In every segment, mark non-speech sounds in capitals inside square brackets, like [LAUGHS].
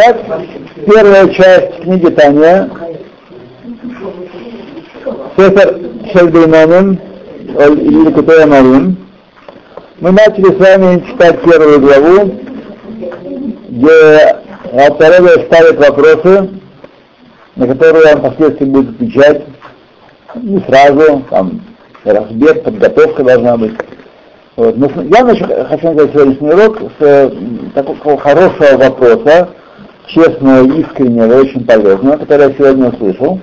Так, первая часть книги Таня, Сефер Шельбейноним, или Кутея Марим. Мы начали с вами читать первую главу, где Алтареве ставит вопросы, на которые он впоследствии будет отвечать не сразу, там разбег, подготовка должна быть. Вот. Но я хочу начать сегодняшний урок с такого хорошего вопроса, честного, искреннего, очень полезного, который я сегодня услышал,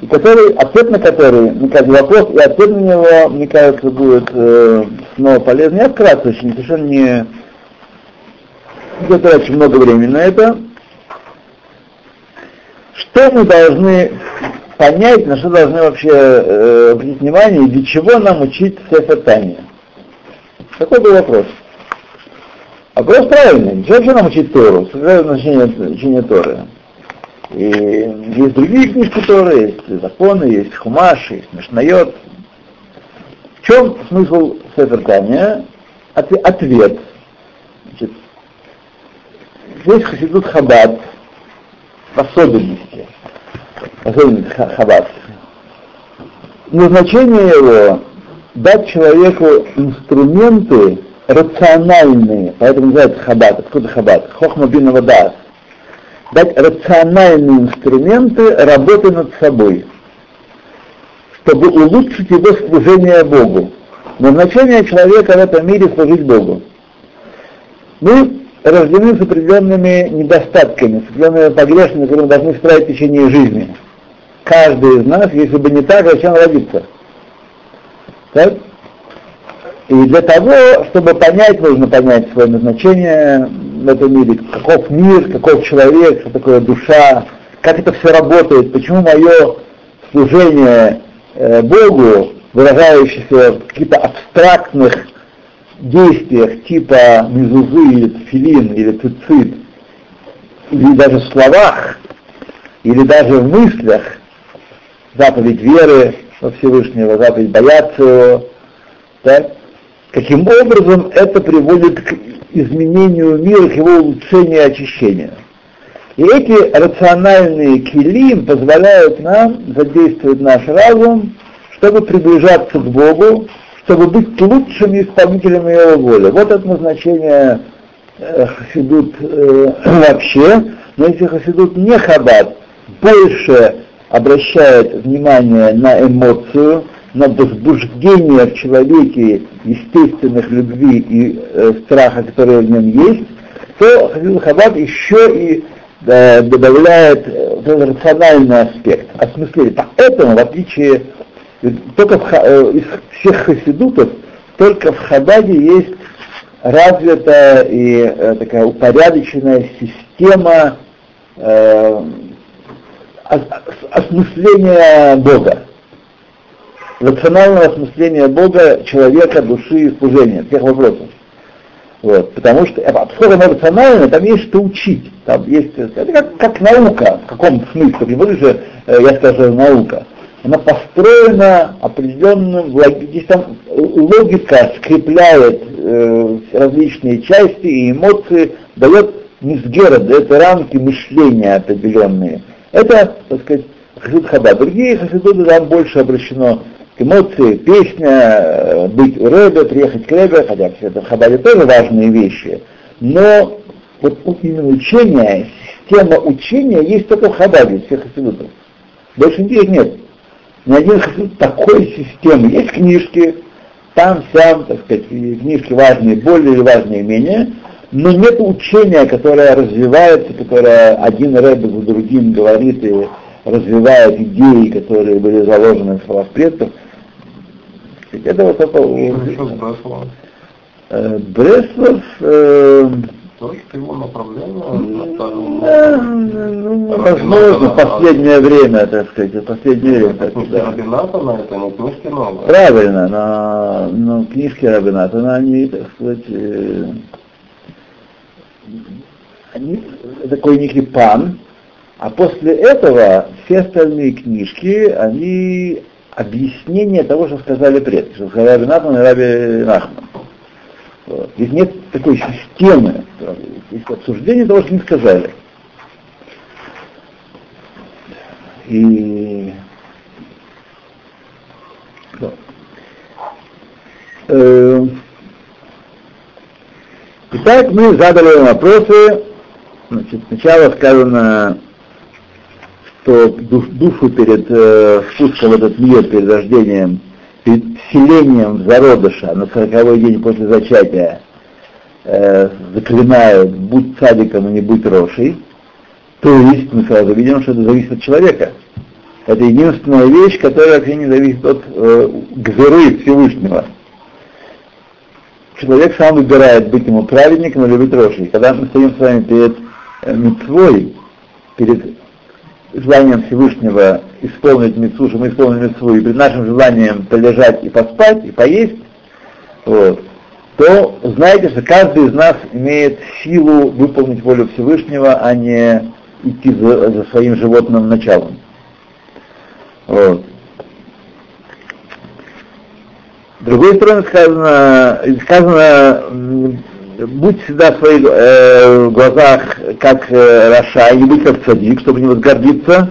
и который, ответ на который, мне кажется, вопрос, и ответ на него, мне кажется, будет э, снова полезный. Я вкратце очень, совершенно не, не трачу много времени на это. Что мы должны понять, на что должны вообще э, обратить внимание, и для чего нам учить Сефер Тания? Такой был вопрос. Вопрос правильный. Зачем нам учить Тору? Какое значение учения Торы? И есть другие книжки Торы, есть законы, есть хумаш, есть мишнайот. В чем смысл Сефер Тания? Ответ. Значит, здесь Хасидут Хабад в особенности особенно хаббат. Назначение его дать человеку инструменты рациональные, поэтому называется хаббат. Откуда хаббат? Хохма бинова дас. Дать рациональные инструменты работы над собой, чтобы улучшить его служение Богу. Назначение человека в этом мире служить Богу. Мы рождены с определенными недостатками, с определенными погрешностями, которые мы должны исправить в течение жизни каждый из нас, если бы не так, зачем родиться? Так? И для того, чтобы понять, нужно понять свое назначение в этом мире, каков мир, каков человек, что такое душа, как это все работает, почему мое служение э, Богу, выражающееся в каких-то абстрактных действиях типа мезузы или тфилин или цицит, или даже в словах, или даже в мыслях, заповедь веры во Всевышнего, заповедь бояться его, так? Каким образом это приводит к изменению мира, к его улучшению и очищению. И эти рациональные килим позволяют нам задействовать наш разум, чтобы приближаться к Богу, чтобы быть лучшими исполнителями Его воли. Вот это назначение э, хасидут э, [CLEARS THROAT] вообще, но если хасидут не хабат, больше обращает внимание на эмоцию, на возбуждение в человеке естественных любви и э, страха, которые в нем есть, то Хасидут Хаббат еще и э, добавляет э, рациональный аспект, осмысление. Поэтому, в отличие только в, э, из всех хасидутов, только в Хабаде есть развитая и э, такая упорядоченная система э, осмысления Бога, рационального осмысления Бога, человека, души и служения, всех вопросов. Вот, потому что, поскольку оно рационально, там есть что учить, там есть, это как, как наука в каком-то смысле, не буду же, э, я скажу, наука. Она построена определенным, здесь там логика скрепляет э, различные части и эмоции, дает мизгера, дает рамки мышления определенные. Это, так сказать, хасид хаба. Другие хасидуты там больше обращено эмоции, песня, э, быть у Рэбе, приехать к Рэбе, хотя все это в Хабаде тоже важные вещи. Но вот именно учение, система учения есть только в Хабаде, всех хасидутов. Больше нигде нет. Ни один хасид такой системы. Есть книжки, там, сям, так сказать, книжки важные более или важные менее, но нет учения, которое развивается, которое один рэбб за другим говорит и развивает идеи, которые были заложены в словах предков. Это вот это... Э, Бреслов... Э, тоже его направление? Ну, возможно, в последнее время, так сказать, в последнее время. Так, да. Рабинатана, это не книжки новые. Правильно, но, но книжки Рабинатана, они, так сказать, э, они, такой некий пан, а после этого все остальные книжки, они объяснение того, что сказали предки, что сказали Раби и Раби Нахман. Вот. Здесь нет такой системы. Здесь обсуждение того, что не сказали. И да. Э, Итак, мы задали вопросы. Значит, сначала сказано, что душу перед э, спуском в этот мир, перед рождением, перед вселением зародыша на сороковой день после зачатия э, заклинают «будь садиком и не будь рошей», то есть мы сразу видим, что это зависит от человека. Это единственная вещь, которая вообще не зависит от э, гзыры Всевышнего. Человек сам выбирает быть ему праведником или быть рошей. Когда мы стоим с вами перед э, митцвой, перед желанием Всевышнего исполнить митцву, что мы исполним митцву, и перед нашим желанием полежать и поспать, и поесть, вот, то знаете, что каждый из нас имеет силу выполнить волю Всевышнего, а не идти за, за своим животным началом. Вот. С другой стороны сказано, сказано будь всегда в своих э, глазах как э, Раша, не будь как цадик, чтобы не возгордиться.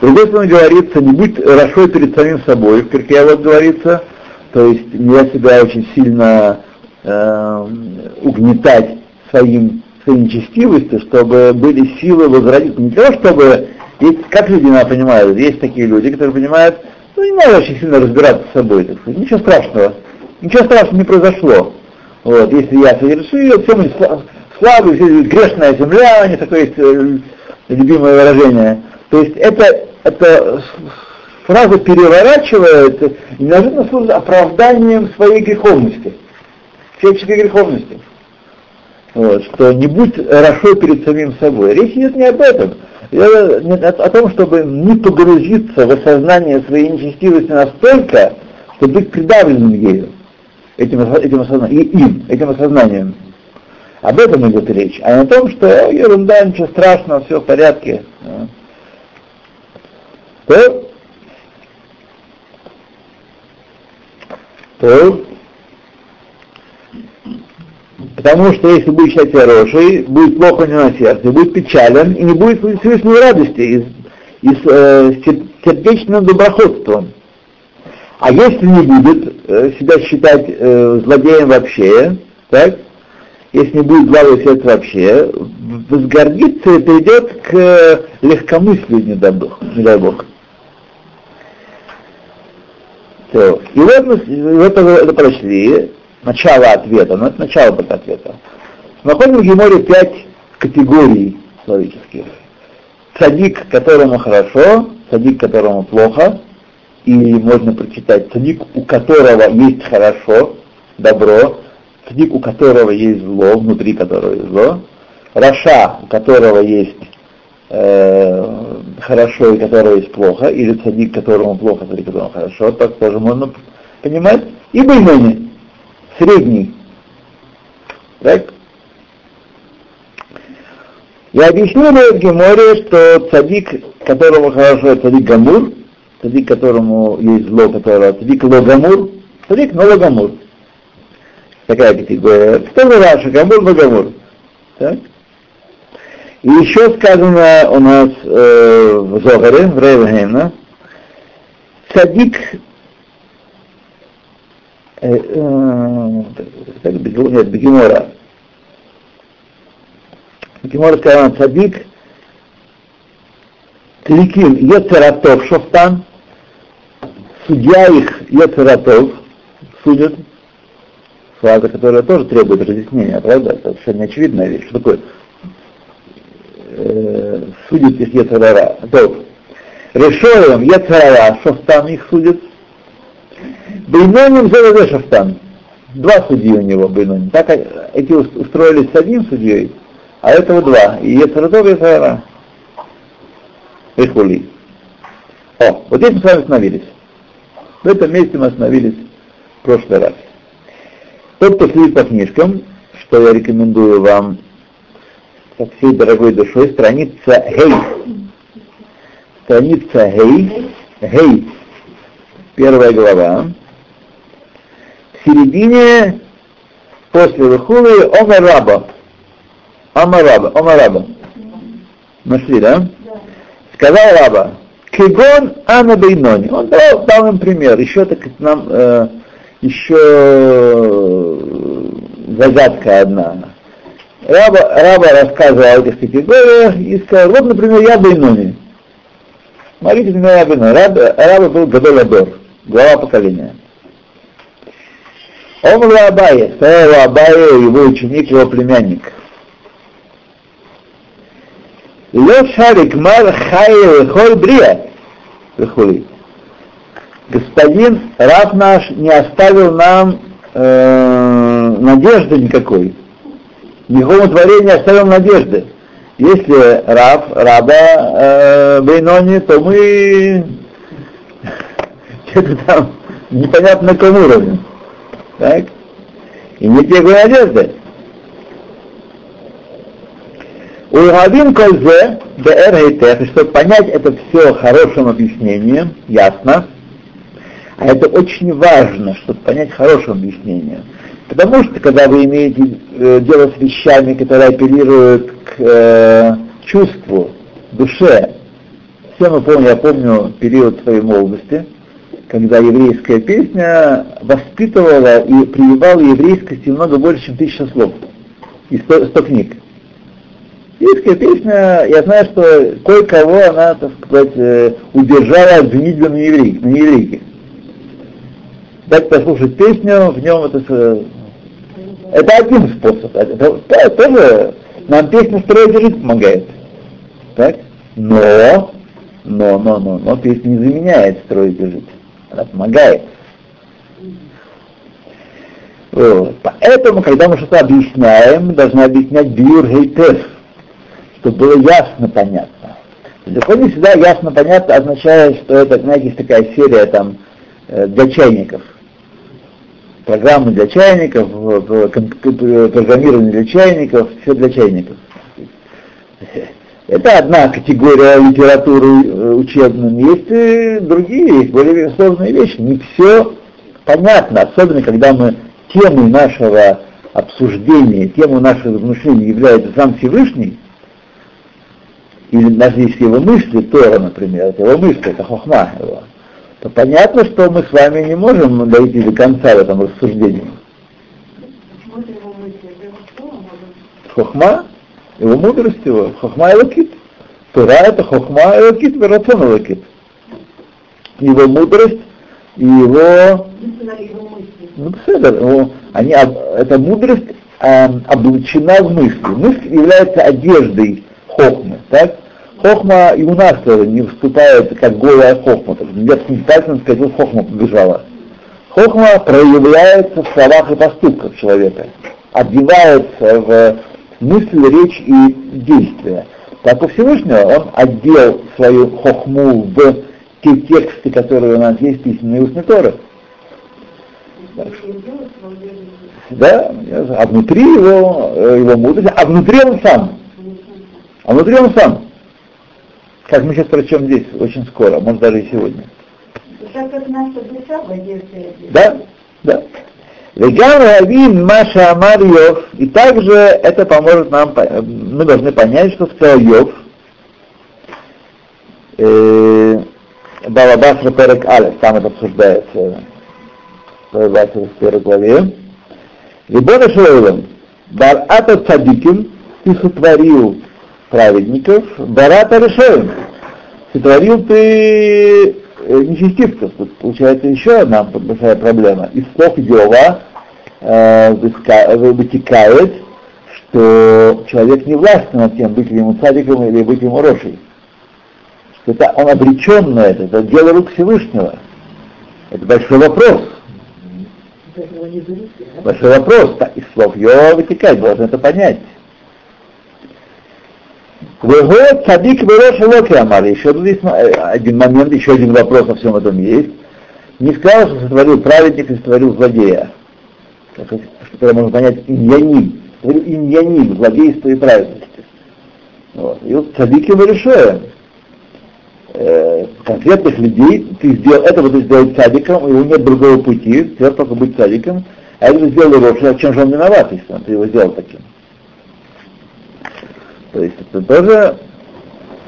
С другой стороны говорится, не будь Рашой перед самим собой, в Кирке вот говорится, то есть не себя очень сильно э, угнетать своим, своей нечестивостью, чтобы были силы возродиться. Не для того, чтобы, есть, как люди надо понимают, есть такие люди, которые понимают, ну не надо очень сильно разбираться с собой, так сказать, ничего страшного, ничего страшного не произошло. Вот, если я совершил, все мы слабы, все грешная земля, не такое есть э, любимое выражение. То есть это, это фраза переворачивает и неожиданно служит оправданием своей греховности, человеческой греховности. Вот, что не будь хорошо перед самим собой. Речь идет не об этом. О том, чтобы не погрузиться в осознание своей нечестивости настолько, чтобы быть придавленным ею этим, этим осознанием, им, этим осознанием. Об этом идет речь, а не о том, что ерунда, ничего страшного, все в порядке. То, то, потому что если будет считать хороший, будет плохо не на сердце, будет печален и не будет Всевышней радости и, и с э, сердечным доброходством. А если не будет э, себя считать э, злодеем вообще, так, если не будет главы сердца вообще, возгордиться и придет к э, легкомыслию, не дай Бог. Не дай Бог. То. И вот мы вот это, это прочли, начало ответа, но это начало только ответа. Находим в Геморе пять категорий человеческих. Садик, которому хорошо, садик, которому плохо, или можно прочитать цадик, у которого есть хорошо, добро, цадик, у которого есть зло, внутри которого есть зло, Раша, у которого есть э, хорошо и которого есть плохо, или цадик, которому плохо, цадик, которому хорошо, так тоже можно понимать. И Бейнони, средний. Так? Я объясню в Геморе, что цадик, которому хорошо, цадик Гамур, цадик, которому есть зло, которое цадик логамур, цадик но логамур. Такая категория. За Раша? Гамур, логамур. Так? И еще сказано у нас э, в Зогаре, в Рейвгейна, цадик э, э, нет, Бегемора. Бегемора сказано цадик Тликим Ецератов Шофтан, судья их Ецератов судят, фраза, которая тоже требует разъяснения, правда? Это совершенно очевидная вещь. Что такое? Э, судит их Ецерара. То, Решоем Ецерара Шофтан их судит. Бейноним Зелезе Шофтан. Два судьи у него Бейноним. Так эти устроились с одним судьей, а этого два. И Ецератов и Ецерара. Эхули. О, вот здесь мы с вами остановились. В этом месте мы остановились в прошлый раз. Тот, кто следит по книжкам, что я рекомендую вам со всей дорогой душой, страница Гей. Страница Гей. Гей. Первая глава. В середине После Вихулы Омар Раба. Омар Раба. Омар Раба. Нашли, да? Сказал Раба, Кигон Ана Бейнони. Он дал, дал им пример. Еще так нам э, еще загадка одна. Раба, Раба рассказывал о этих категориях и сказал, вот, например, я Бейнони. Смотрите, меня я Бейнони. Раба, Раба был Гадоладор, глава поколения. Он был Абае, стоял Абае, его ученик, его племянник. Лё шарик мар хай холь брия. Господин Раб наш не оставил нам э, надежды никакой. Никакому творению не оставил надежды. Если раб, раба э, Бейнони, то мы что-то там непонятно на каком уровне. Так? И нет никакой надежды. У Равин Кользе, БР чтобы понять это все хорошим объяснением, ясно, а это очень важно, чтобы понять хорошим объяснением. Потому что, когда вы имеете э, дело с вещами, которые апеллируют к э, чувству, душе, все мы помним, я помню период своей молодости, когда еврейская песня воспитывала и прививала еврейскости много больше, чем тысяча слов и сто, сто книг. Еврейская песня, я знаю, что кое-кого она, так сказать, э, удержала от женитьбы на, еврей, на еврейке. Дать послушать песню, в нем это, э, это один способ. Это, это тоже нам песня строить жить помогает. Так? Но, но, но, но, но песня не заменяет строить жить. Она помогает. Вот. Поэтому, когда мы что-то объясняем, должны объяснять биур гейтев чтобы было ясно понятно. Далеко не всегда ясно понятно означает, что это, знаете, есть такая серия там э, для чайников. Программы для чайников, программирование для чайников, все для чайников. Это одна категория литературы э, учебной. Есть и другие, более сложные вещи. Не все понятно, особенно когда мы темой нашего обсуждения, темой нашего размышления является сам Всевышний, или даже если его мысли, Тора, например, это его мысли, это хохма его, то понятно, что мы с вами не можем дойти до конца в этом рассуждении. חכמה, его мудрость его, חכמה אלוקית. Тора это חכמה אלוקית, ורצון אלוקית. Его мудрость и его... Ну, его, они, эта мудрость э, облачена в мысли. Мысль является одеждой хохмы, так? Хохма и у нас тоже не вступает как голая хохма. Нельзя пальцем сказать, вот хохма побежала. Хохма проявляется в словах и поступках человека, одевается в мысль, речь и действия. Так у Всевышнего он одел свою хохму в те тексты, которые у нас есть, письменные устные Торы. Да, а внутри его, э, его мудрость, а внутри он сам. А внутри он сам как мы сейчас прочтем здесь очень скоро, может даже и сегодня. Да, да. Веган Равин Маша Амар Йов, и также это поможет нам, мы должны понять, что сказал Йов, э, Балабасра Перек Алес, там это обсуждается, Балабасра в первой главе. Либона Шойлем, Бар-Ата Цадиким, ты сотворил праведников, Барата решаем. Сотворил ты э, нечестивцев. Тут получается еще одна большая проблема. Из слов Йова э, вытекает, что человек не властен над тем, быть ли ему цадиком или быть ему рошей. Что это он обречен на это, это дело рук Всевышнего. Это большой вопрос. Большой вопрос. Из слов Йова вытекает, должен это понять. Вего цадик велош локи амар. Еще тут есть один момент, еще один вопрос во всем этом есть. Не сказал, что сотворил праведник и сотворил злодея. Что можно понять иньяним. Сотворил иньяним, злодейство и праведности. Вот. И вот цадики мы решаем. Э, конкретных людей ты сделал, этого ты сделал цадиком, у него нет другого пути, сделал только быть цадиком. А если сделал его, чем же он виноват, если он его сделал таким? То есть это тоже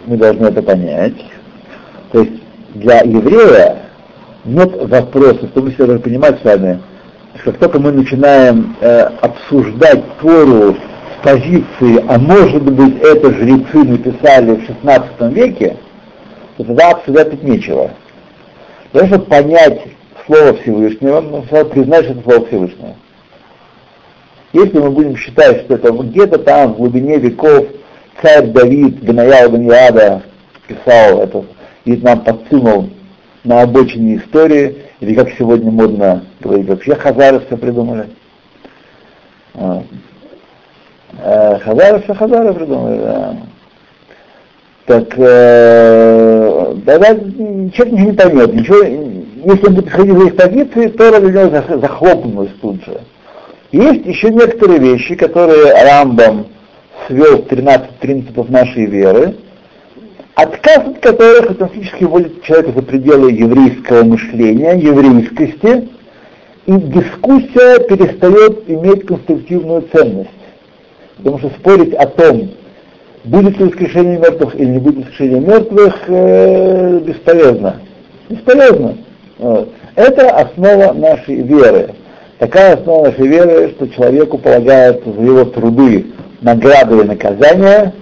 мы должны это понять. То есть для еврея нет вопроса, то мы все должны понимать с вами, что как только мы начинаем э, обсуждать Тору с позиции, а может быть это жрецы написали в 16 веке, то тогда обсуждать нечего. Того, чтобы понять Слово Всевышнего, нужно признать, что это Слово Всевышнего. Если мы будем считать, что это где-то там, в глубине веков, царь Давид, Бенаял Беньяда писал это и нам подсунул на обочине истории, или как сегодня модно говорить, вообще хазары все придумали. Хазары все хазары придумали, да. Так, э, человек ничего не поймет, ничего, если он будет ходить за их позиции, то для него захлопнулось тут же. Есть еще некоторые вещи, которые Рамбам свел 13 принципов нашей веры, отказ от которых автоматически вводит человека за пределы еврейского мышления, еврейскости, и дискуссия перестает иметь конструктивную ценность. Потому что спорить о том, будет ли воскрешение мертвых или не будет воскрешения мертвых, э, бесполезно. Бесполезно. Это основа нашей веры. Такая основа нашей веры, что человеку полагается за его труды награды и наказания,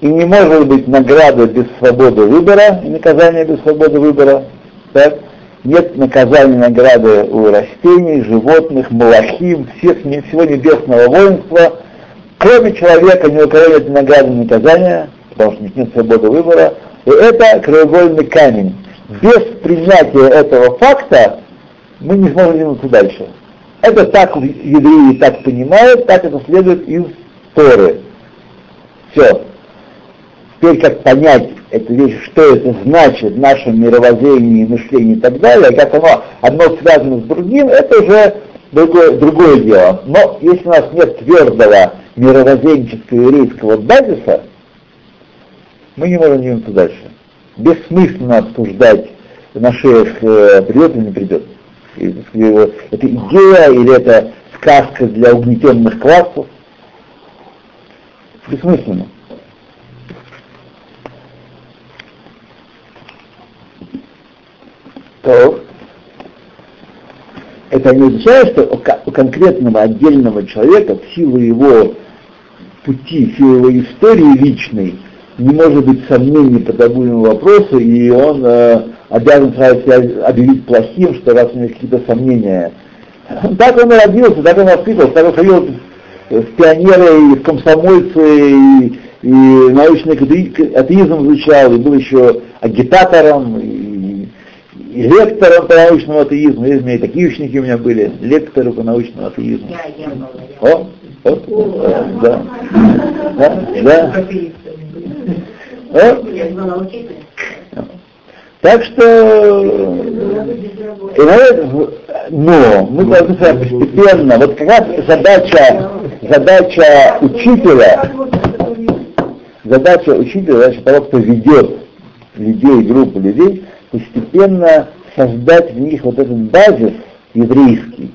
и не может быть награды без свободы выбора и наказания без свободы выбора. Так? Нет наказания награды у растений, животных, малахим, всех, всего небесного воинства. Кроме человека ни у кого нет награды и наказания, потому что нет свободы выбора. И это краеугольный камень. Без принятия этого факта мы не сможем двинуться дальше. Это так евреи так понимают, так это следует из Торы. Все. Теперь как понять эту вещь, что это значит в нашем мировоззрении, мышлении и так далее, как оно одно связано с другим, это уже другое, другое дело. Но если у нас нет твердого мировоззренческого еврейского базиса, мы не можем двинуться дальше. Бессмысленно обсуждать на шеях э, придет или не придет. Это идея или это сказка для угнетенных классов бессмысленно. То это не означает, что у конкретного отдельного человека в силу его пути, в силу его истории личной не может быть сомнений по такому вопросу, и он э, обязан сразу себя объявить плохим, что раз у него какие-то сомнения. Так он и родился, так он воспитывался, так он ходил в пионеры, и в комсомольцы, и, и научный атеизм изучал, и был еще агитатором, и, и лектором по научному атеизму. Есть, у меня и такие ученики у меня были, лекторы по научному атеизму. Я, я О, о, о, да. Да, да. О? Так что, но мы должны постепенно, вот как раз задача, задача учителя, задача учителя, задача того, кто ведет людей, группу людей, постепенно создать в них вот этот базис еврейский,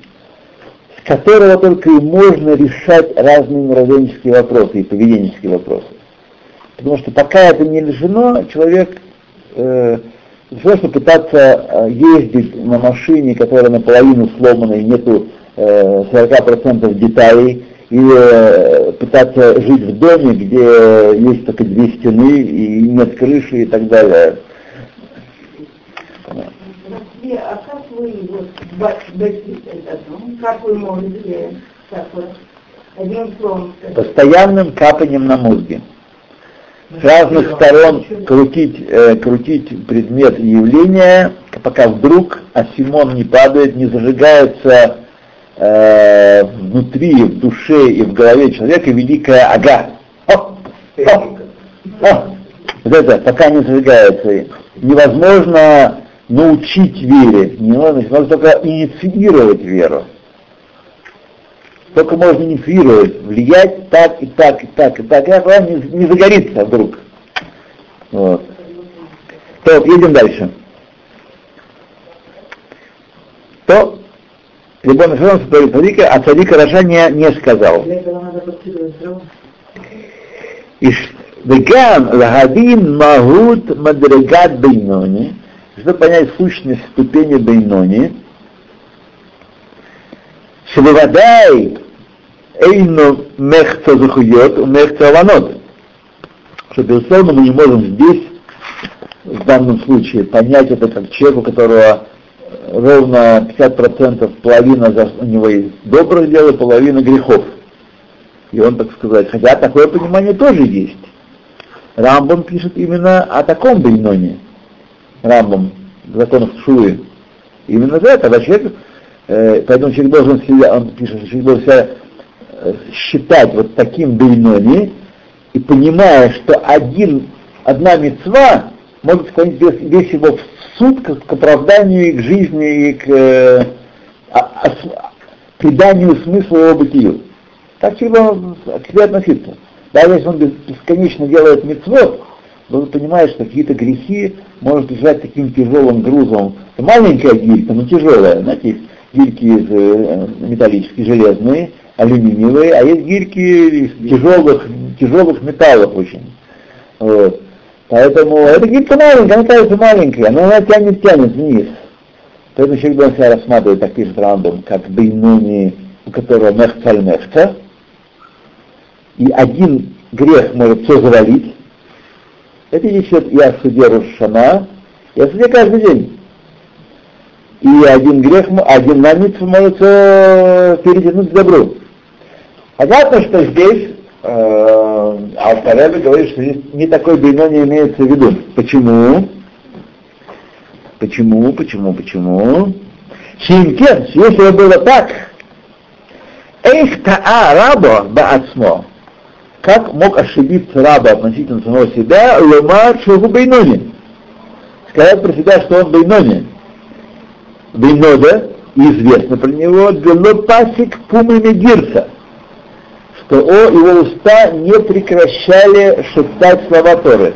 с которого только и можно решать разные мировоззренческие вопросы и поведенческие вопросы. Потому что пока это не решено, человек э, что пытаться э, ездить на машине, которая наполовину сломана и нету э, 40% деталей, или э, пытаться жить в доме, где есть только две стены и нет крыши и так далее. А как вы вот это, ну, как вы можете одним словом Постоянным капанием на мозге с разных сторон крутить, э, крутить предмет и явление, пока вдруг асимон не падает, не зажигается э, внутри, в душе и в голове человека великая ага. О, о, о. Вот это, пока не зажигается. Невозможно научить вере, не можно только инициировать веру только можно инфлюировать, влиять так и так и так и так. И главное не, не загорится вдруг. Вот. То, едем дальше. То Либон Шарон сотворил цадика, а цадик Раша не, не сказал. И Веган Лагадин Махут Мадрегат Бейнони, чтобы понять сущность ступени Бейнони, Шевывадай Эйно мехца захует, мехца аванот. Что, безусловно, мы не можем здесь, в данном случае, понять это как человеку, у которого э, ровно 50%, половина за, у него есть добрых дел половина грехов. И он, так сказать, хотя такое понимание тоже есть. Рамбом пишет именно о таком бейноне. Рамбом, законов Шуи. Именно за это, когда человек, э, поэтому человек должен себя, он пишет, человек должен себя считать вот таким бейнони, и понимая, что один, одна мецва может склонить весь, весь его в суд к, к оправданию и к жизни, и к э, а- ос- приданию смысла его бытию. Так должен к себе относиться. Даже если он бес- бесконечно делает мецвод, он понимает, что какие-то грехи может лежать таким тяжелым грузом. Это маленькая гилька, но тяжелая. Знаете, есть из, э, металлические, железные, алюминиевые, а есть гильки из тяжелых, тяжелых металлов очень. Вот. Поэтому эта гилька маленькая, она кажется маленькой, но она тянет, тянет вниз. Поэтому человек должен себя рассматривать, так пишет Рамбом, как бейнуни, у которого мехцаль мехца, и один грех может все завалить. Это несет и о суде Рушана, и о каждый день. И один грех, один намец может все перетянуть к добру. Понятно, что здесь э, Алтаребе говорит, что здесь не такой бейно не имеется в виду. Почему? Почему, почему, почему? Шимкен, если бы было так, Эйх таа рабо баацмо, как мог ошибиться раба относительно самого себя, ломар шуху бейнони. Сказать про себя, что он бейнони. Бейнода, известно про него, дело пасик пумы медирца, что о, его уста не прекращали шептать слова Торы.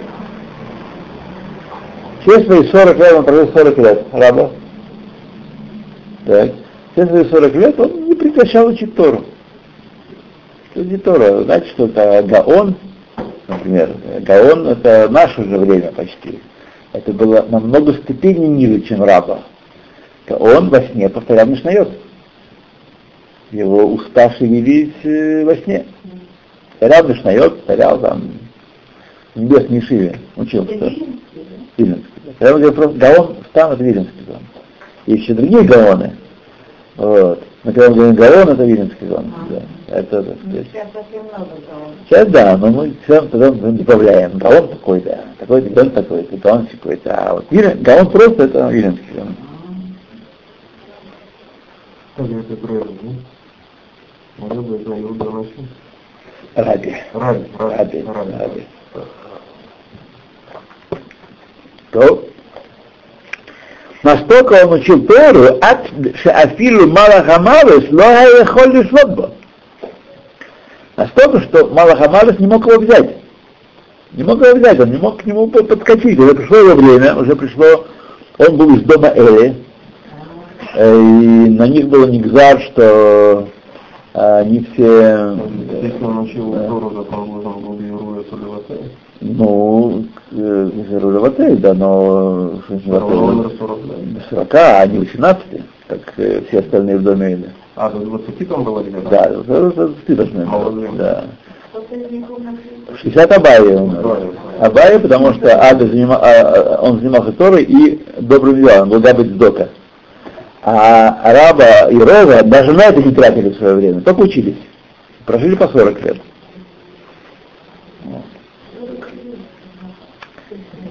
Все свои 40 лет, он прожил 40 лет, раба. Так. Все свои 40 лет он не прекращал учить Тору. Что не Тора? Знаете, что это Гаон, например. Гаон это наше же время почти. Это было намного ступеней ниже, чем раба. Гаон во сне повторял Мишнает. Его уста шевелились э, во сне. Повторял Мишнает, повторял там в небесной Шиве. Учил. Виленский. Я говорю, просто Гаон там это Виленский Гаон. Есть еще другие Гаоны. Вот. Но когда мы говорим Гаон, это Виленский Гаон. А. Да. Это, так Ну, сказать. Сейчас совсем много кого. Сейчас да, но мы все тогда мы добавляем. Гаон такой-то, такой-то, Гаон такой-то, Гаон такой-то. А вот Вилен- Гаон просто это Виленский Гаон. Как это правильно, Рыба это Иуда Раши. Раби. Раби, Раби. раби, Раби. То настолько он учил Тору, от шеафилу Малахамавес ло холь лишлот Настолько, что Малахамавес не мог его взять. Не мог его взять, он не мог к нему под- подскочить. Уже пришло его время, уже пришло, он был из дома Эли, э, и на них было нигзар, что они все Если он учил Да. Тору, так он должен был Еруя Сулеватей. Ну, э, Рулеватей, да, но что значит Он умер Ватей? 40 лет. До 40, а не 18, как э, все остальные в доме Эли. А, до 20 там было где-то? Да, это- это ты должны Молодые. быть, да. Кто-то из них умер. В 60 Абайя умер. Абайя. Абайя, потому что Ада занима- а, а, он занимался Торой и добрым делом, Габит Сдока. А Араба и Рова даже на это не тратили в свое время, только учились. Прожили по 40 лет.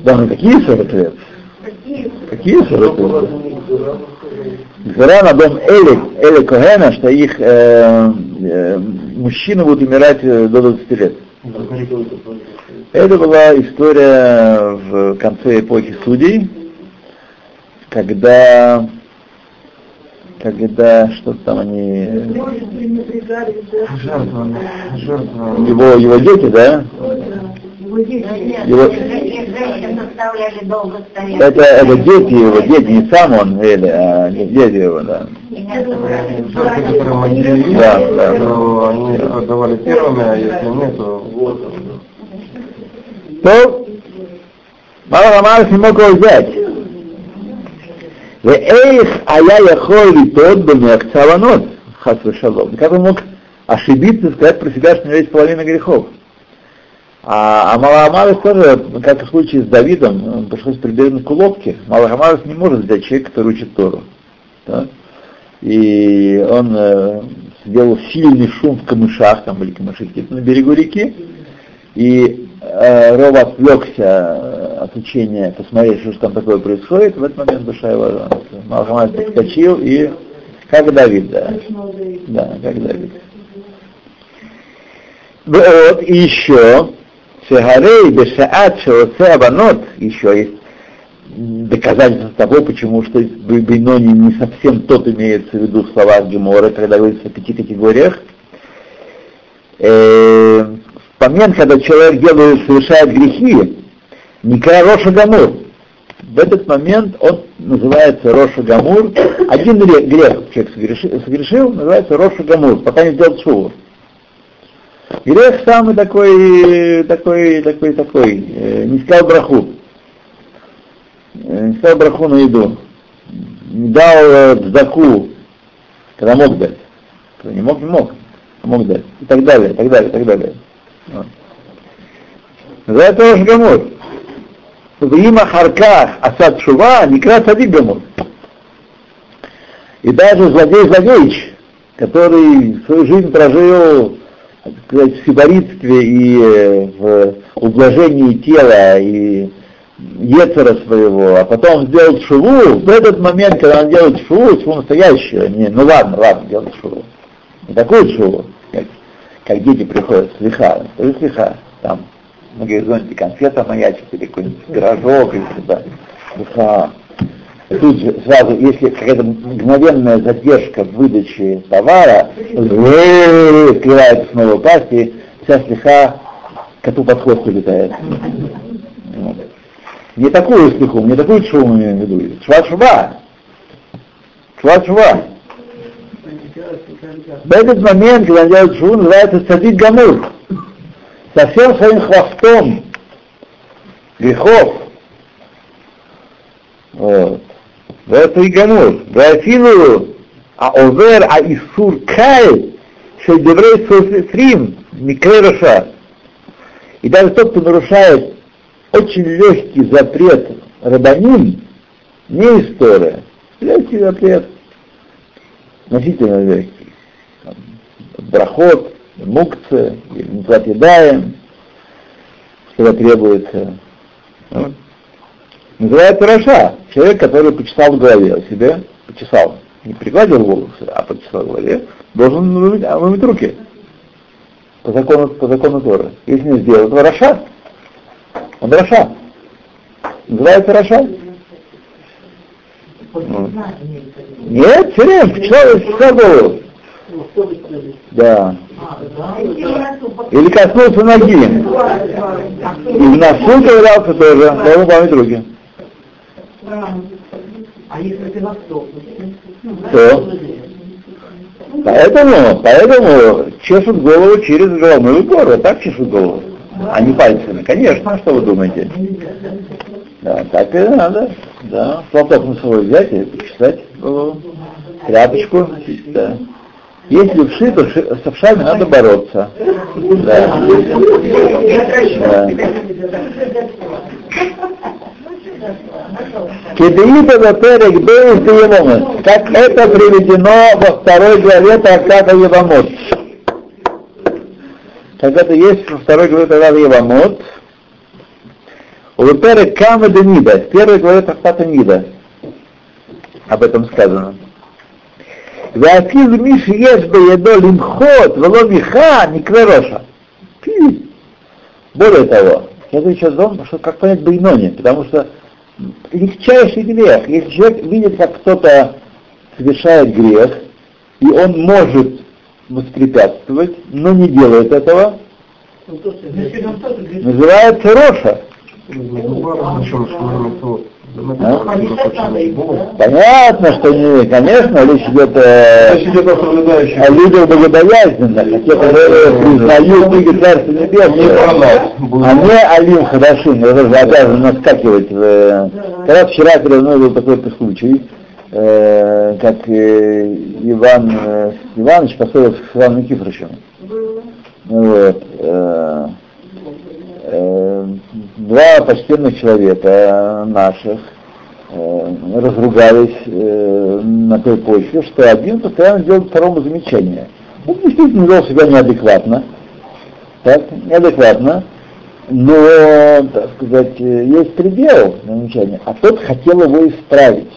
Да, ну какие 40 лет? Какие? Какие 40 лет? Гзара на дом Эли, Эли Когена, что их э, э, мужчины будут умирать э, до 20 лет. Это была история в конце эпохи судей, когда, когда что-то там они, пренебрегали Жертва, его, его дети, да, Его это, это дети его, дети, не сам он, Эли, а дети его, да. Да, да. они отдавали первыми, а если нет, то вот. То Мало Рамарс не мог его взять. Веэйх ая яхол литот бемеакцаванот, хас шалом. Как он мог ошибиться и сказать про себя, что у него есть половина грехов? А, а Маламарес тоже, как в случае с Давидом, пришлось прибегнуть к уловке. Маламарес не может взять человека, который учит Тору. Да? И он э, сделал сильный шум в камышах, там были камыши где-то на берегу реки, и э, Ров отвлекся э, от учения, посмотреть, что же там такое происходит, в этот момент душа его, Малхамад подскочил и как Давид, да. Да, как Давид. Вот, и еще, Шегарей Бешаат Шеоце Абанот, еще есть доказательство того, почему что в Бейноне не совсем тот имеется в виду в словах Гемора, когда говорится о пяти категориях. Э, момент, когда человек делает, совершает грехи, Никра Роша Гамур. В этот момент он называется Роша Гамур. Один грех человек согрешил, согрешил называется Роша Гамур, пока не сделал шуву. Грех самый такой, такой, такой, такой, э, не сказал браху. Э, не сказал браху на еду. Не дал э, бзаку, когда мог дать. Когда не мог, не мог, а мог дать. И так далее, и так далее, и так далее. Называется Рош Гамур. В има харках асад шува никра садик Гамур. И даже злодей-злодейч, который свою жизнь прожил сказать, в сиборитстве и в ублажении тела и Ецера своего, а потом сделал шуву, в этот момент, когда он делает шуву, шуву настоящую, не, ну ладно, ладно, делает шуву. Не такую шуву, как, дети приходят с лиха, с лиха, там на горизонте конфета маячит или какой-нибудь пирожок, или что-то. Лиха. Тут же сразу, если какая-то мгновенная задержка в выдаче товара, открывается снова пасть, и вся слеха коту под хвост улетает. Не такую слеху, не такую шуму мы имеем в виду. Шва шва. В этот момент, когда он делает шву, называется садик гамур. Со всем своим хвостом грехов. Вот. Это и гамур. Вафилу а овер а исур кай что деврей сосрим микрероша. И даже тот, кто нарушает очень легкий запрет рабаним, не история, легкий запрет, значительно легкий. Брахот, мукция, не едаем, что требуется. Вот. Называется Раша, человек, который почесал в голове о себе, почесал, не пригладил волосы, а почесал в голове, должен вымыть, а, вымыть руки по закону, по закону Торы. Если не сделал этого Раша, он Раша. Называется Раша. Нет, все время, почесал, почесал голову. Да. Или коснулся ноги. И в носу ковырялся тоже, должен помыть руки. А если ты? Что? Поэтому, поэтому чешут голову через головную вот так чешут голову, а не пальцами. Конечно, что вы думаете? Да, так и надо. Да, платок на свой взять и почесать голову. Тряпочку, да. Если вши, то ши, с овшами надо бороться. Да. да. Кедеита Ваперек Бейс Евамот. Как это приведено во второй главе Трактата Евамот. Как это есть во второй главе Трактата Евамот. Ваперек Кама Нида. В первой главе Трактата Нида. Об этом сказано. ואפילו מי שיש בידו למחות ולא מיכה, נקרא ראשה. Более того, я говорю сейчас о том, что как понять Бейноне, потому что легчайший грех, если человек видит, как кто-то совершает грех, и он может воспрепятствовать, но не делает этого, называется Роша. Да? Понятно, что не, конечно, речь идет э, Речь идет о о людях богобоязненных, о тех, которые признают Книги Царства Небесного, а не Алим Хадашин, я тоже обязан наскакивать. в, э, Когда вчера передо мной был такой случай, э, как э, Иван э, Иванович поссорился с Иваном Никифоровичем. Вот. э, э, Два почтенных человека наших э, разругались э, на той почве, что один постоянно делает второму замечания. Он действительно вел себя неадекватно, так, неадекватно, но, так сказать, э, есть предел замечания, а тот хотел его исправить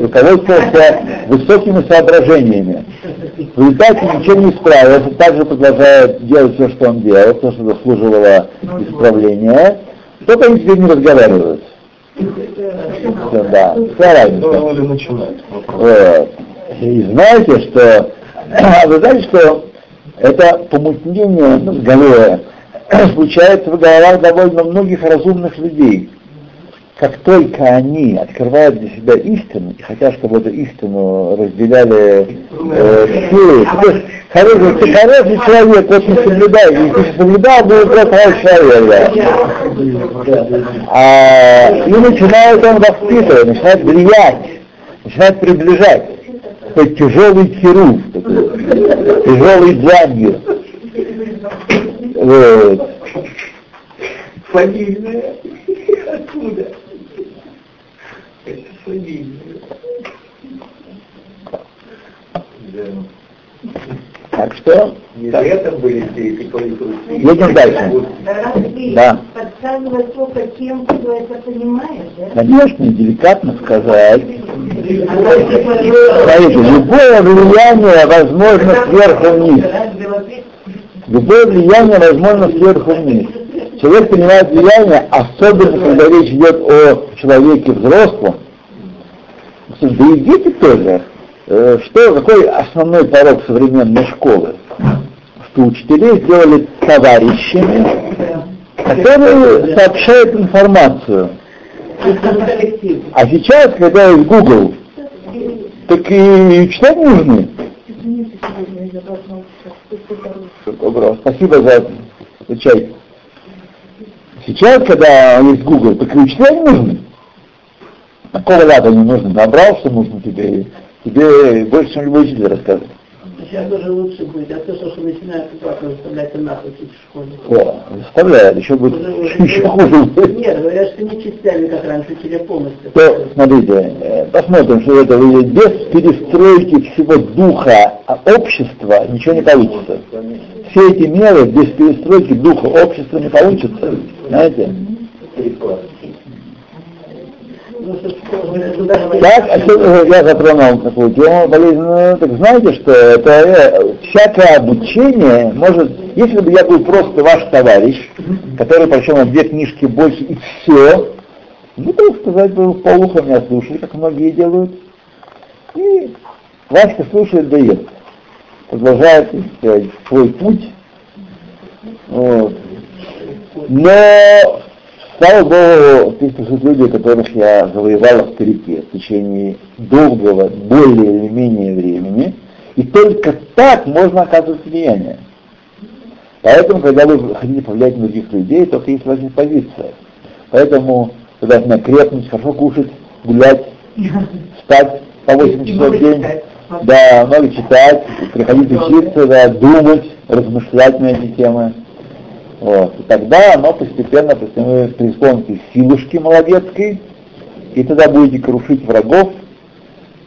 руководствовался высокими соображениями. В результате ничего не исправился, также продолжает делать все, что он делал, то, что заслуживало исправления. Кто-то они теперь не разговаривают. Да, вся разница. Вот. И знаете, что [CLEARS THROAT] вы знаете, что это помутнение ну, головы случается в головах довольно многих разумных людей. Как только они открывают для себя истину и хотят, чтобы эту истину разделяли э, есть, хороший, ты хороший человек, вот не соблюдай, если ты соблюдал, был просто хороший человек, да. А, и начинает он воспитывать, начинает влиять, начинает приближать. Такой тяжелый хирург, тяжелый дланью. Вот. Фамильная. Откуда? Это фамильная. Так что, Не так, там были все эти консульты. едем дальше. Разве Да. подсказывать только тем, кто это понимает, да? Конечно, деликатно сказать. Смотрите, любое влияние возможно сверху вниз. Любое влияние возможно сверху вниз. Человек понимает влияние, особенно когда речь идет о человеке взрослом. Да и тоже. Э, Что, какой основной порог современной школы? Что учителей сделали товарищами, которые сообщают информацию. А сейчас, когда есть Google, так и читать нужны. Спасибо за чай. Сейчас, когда есть Google, так и учителя не нужны. Какого ляда не нужно? Набрал, что нужно тебе, тебе больше, чем любой учитель расскажет. Сейчас уже лучше будет, а то, что начинают папа заставлять нахуй в школе. О, заставляет, еще будет [LAUGHS] еще хуже. будет. Нет, говорят, что не частями, как раньше, учили полностью. То, смотрите, э, посмотрим, что это выйдет. Без перестройки всего духа а, общества ничего не получится. Все эти меры без перестройки духа общества не получится. Знаете? Так, а что, э, я затронул такую тему болезненную, так знаете, что это э, всякое обучение может, если бы я был просто ваш товарищ, который прочел на две книжки больше и все, ну, так сказать, бы в полухо меня слушали, как многие делают, и Васька слушает, да ест. Продолжает сказать, свой путь. Вот. Но Слава Богу, здесь присутствуют люди, которых я завоевал старике в течение долгого, более или менее времени, и только так можно оказывать влияние. Поэтому, когда вы хотите повлиять на других людей, только есть ваша позиция. Поэтому обязательно крепнуть, хорошо кушать, гулять, спать по 8 часов в день, да, много читать, приходить учиться, да, думать, размышлять на эти темы. Вот. И тогда оно постепенно преисполнит- преисполнится силушки молодецкой, и тогда будете крушить врагов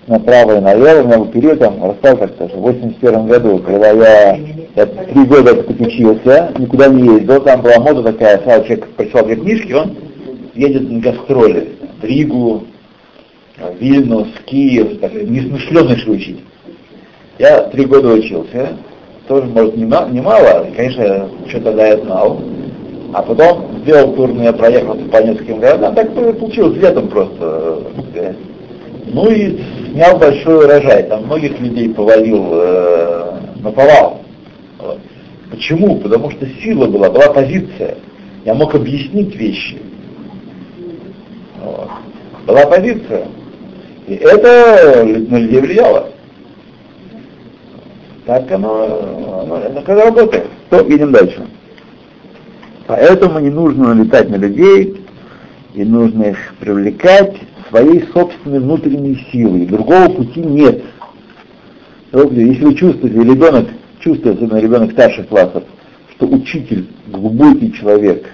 направо и налево. У меня был период, там, рассказал как-то, в 81 году, когда я, я три года учился, никуда не ездил, там была мода такая, сразу человек прочитал две книжки, он едет на гастроли в Ригу, Вильнюс, Киев, так, несмышленный учить. Я три года учился, тоже, может, немало, конечно, что тогда я знал. А потом сделал тур, но я проехал по нескольким городам, так получилось летом просто. э, Ну и снял большой урожай, там многих людей повалил, э. Вот. Почему? Потому что сила была, была позиция. Я мог объяснить вещи. Вот. Была позиция. И это на людей влияло. Так оно, оно, оно когда работает. То, идем дальше. Поэтому не нужно налетать на людей, и нужно их привлекать своей собственной внутренней силой. Другого пути нет. Если вы чувствуете, ребенок чувствует, особенно ребенок старших классов, что учитель глубокий человек,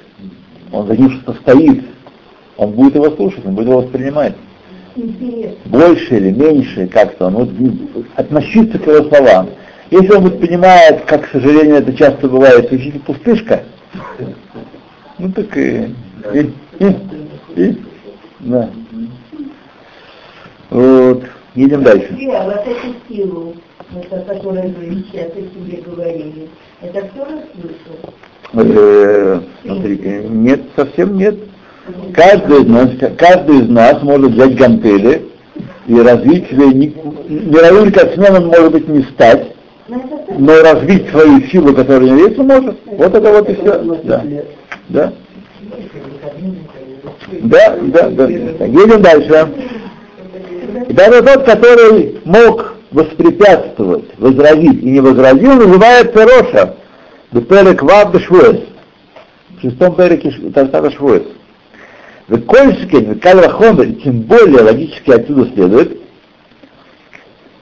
он за ним что-то стоит, он будет его слушать, он будет его воспринимать. Интересно. Больше или меньше, как-то, он вот, относиться к его словам. Если он понимать, как, к сожалению, это часто бывает, учитель пустышка, ну так и, и, и, и да. Вот, едем дальше. А вот эту силу, о которой вы сейчас о себе говорили, это кто расслышал? Э, смотрите, нет, совсем нет. Каждый из нас, каждый из нас может взять гантели и развить себе, мировым спортсменом может быть не стать. Но развить свою силу, которая у него есть, может. Вот это вот и все. Да. Да. Да, да, да. Едем дальше. Даже тот, который мог воспрепятствовать, возразить и не возразил, называется Роша. Беперек Вав Швуэс. В шестом переке Тартара Швуэс. В Кольшке, в Кальвахомер, тем более логически отсюда следует,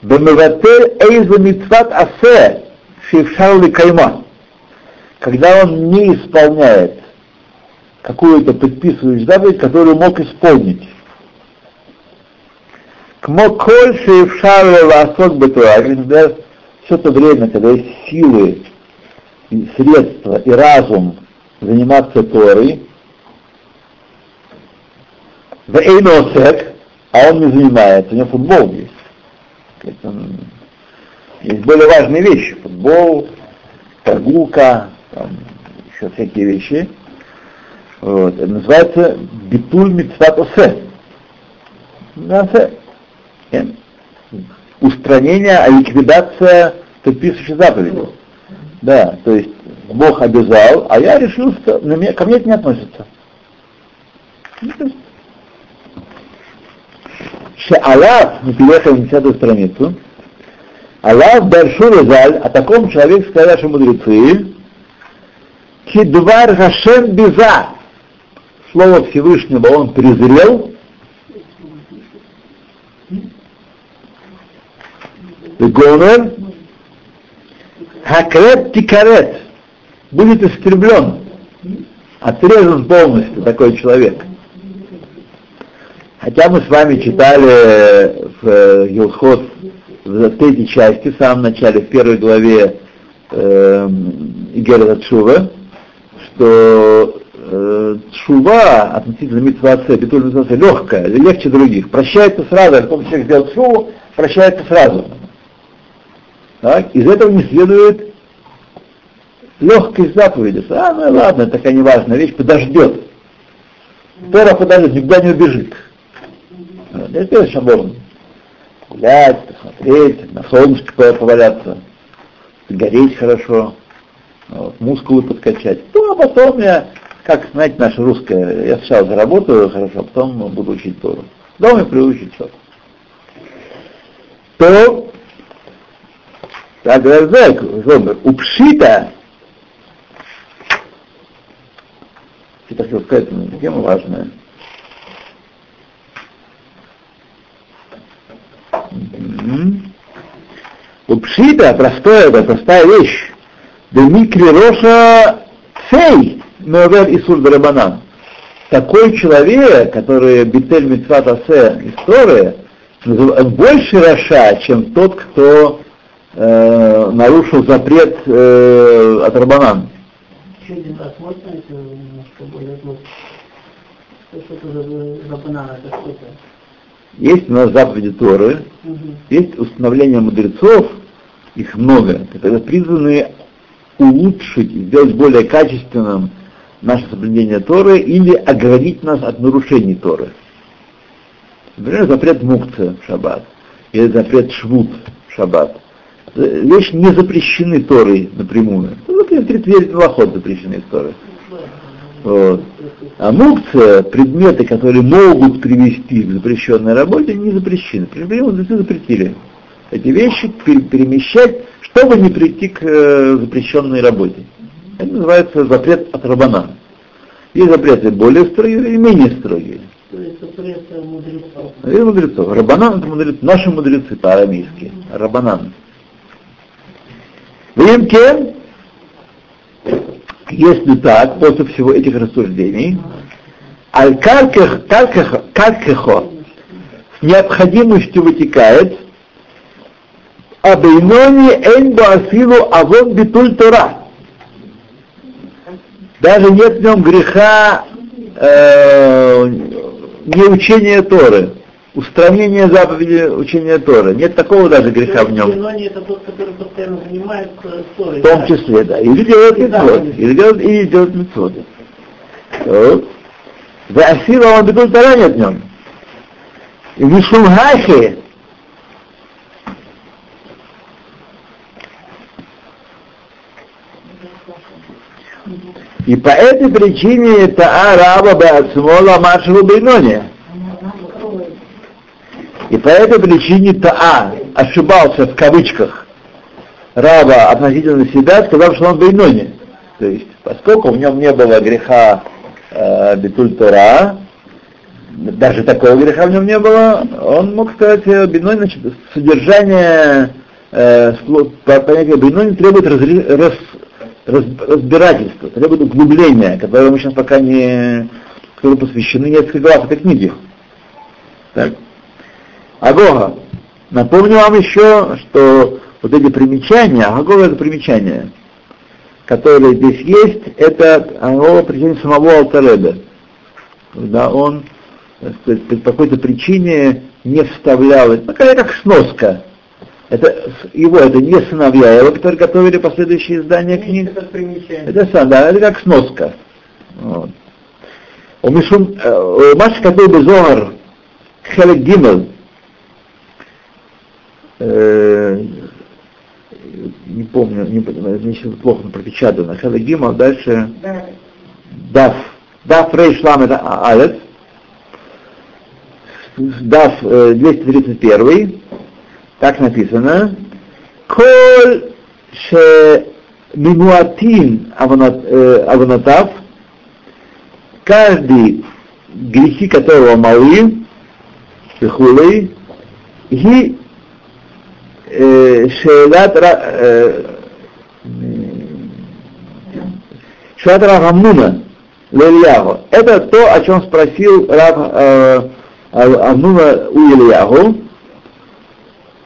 Бемеватель Эйза Мицват Асе Шившарли Кайма. Когда он не исполняет какую-то предписывающую заповедь, которую мог исполнить. Кмо коль шеевшару ласок бетуа, когда все то время, когда есть силы, и средства и разум заниматься Торой, в а он не занимается, у него футбол есть. Есть, он- есть более важные вещи. Футбол, прогулка, там, еще всякие вещи. Вот. Это называется битуль митцват осе. Осе. Э, Устранение, а ликвидация предписывающей заповеди. Да, то есть Бог обязал, а я решил, что на меня, ко мне это не относится. Ну, то есть, Ше'алав, мы переехали на десятую страницу, Аллах Баршу Заль, о таком человеке сказали наши мудрецы, Кидвар Хашем Биза, слово Всевышнего он презрел, Гомер, Хакрет Тикарет, будет истреблен, отрезан полностью такой человек. Хотя мы с вами читали в Елхот в третьей части, в самом начале, в первой главе э, Игера Шува, что э, Шува относительно Митвасе, Битуль Митвасе, легкая, легче других. Прощается сразу, как только человек сделал Шуву, прощается сразу. Так? Из этого не следует легкость заповеди. А, ну ладно, такая неважная вещь, подождет. Тора подождет, никуда не убежит. Это следующий можно. Гулять, посмотреть, на солнышко поваляться, гореть хорошо, вот, мускулы подкачать. Ну, а потом я, как, знаете, наша русская, я сначала заработаю хорошо, а потом буду учить Тору. Дома приучиться. То, так говорит, у пшита, что хотел сказать, ну, тема важная. У пшита простая, это простая вещь. Да микри роша цей мевер исур барабанан. Такой человек, который битель митцват асе история, больше роша, чем тот, кто э, нарушил запрет э, от рабанан. Что-то. Есть у нас заповеди Торы, Мгм. есть установления мудрецов, их много, которые призваны улучшить, сделать более качественным наше соблюдение Торы или оградить нас от нарушений Торы. Например, запрет мукца в шаббат, или запрет швуд в шаббат. Э, Вещи не запрещены Торой напрямую. Ну, например, 30 Малахот запрещены Торой. Вот. А мукция, предметы, которые могут привести к запрещенной работе, не запрещены. Прежде мудрецы запретили эти вещи пере- перемещать, чтобы не прийти к э, запрещенной работе. Это называется запрет от рабана. Есть запреты более строгие и менее строгие. То есть запрет э, мудрецов. И мудрецов. Рабанан это мудрецы, наши мудрецы по-арамейски. Рабанан. Вимке, если так, после всего этих рассуждений, аль калькех- калькех- калькехо с необходимостью вытекает Абейнони энбо асилу авон битуль Тора. Даже нет в нем греха э, неучения Торы, устранения заповеди учения Торы. Нет такого даже греха в нем. Это ссорой. В том числе, да. Или делает митцвот. Или делает, или делает митцвот. Вот. За асила он бедул тара нет в нем. И вишум хахи. И по этой причине Таа Раба Беацмола Маршалу Бейноне. И по этой причине Таа ошибался в кавычках раба относительно себя, сказав, что он Бейноне. То есть, поскольку в нем не было греха э, Бетуль Тора, даже такого греха в нем не было, он мог сказать, э, Бейноне, значит, содержание э, понятия Бейноне требует разри- рас- раз- разбирательства, требует углубления, которое мы сейчас пока не, посвящены несколько глав этой книги. Так. Агога. Напомню вам еще, что вот эти примечания, Агога это примечания, которые здесь есть, это Агога примечание самого Алтареда. Когда он сказать, по какой-то причине не вставлял, такая как сноска. Это его, это не сыновья его, которые готовили последующие издания книг. Это. Это сам, да, это как сноска. Вот. У Мишум, э, Маш Кату Безогар, Хелек Гимел, э, не помню, не сейчас плохо пропечатано, Хелек Гимел, дальше. Да. Даф, Даф Рей Шлам это А- Алец, Даф э, 231, так написано, Коль ше мимуатин аванат- э, аванатав, каждый грехи которого малы, хулей, и э, шейлат ра- э, Лельяху. Это то, о чем спросил Рав э, Амнуна у Ильяху.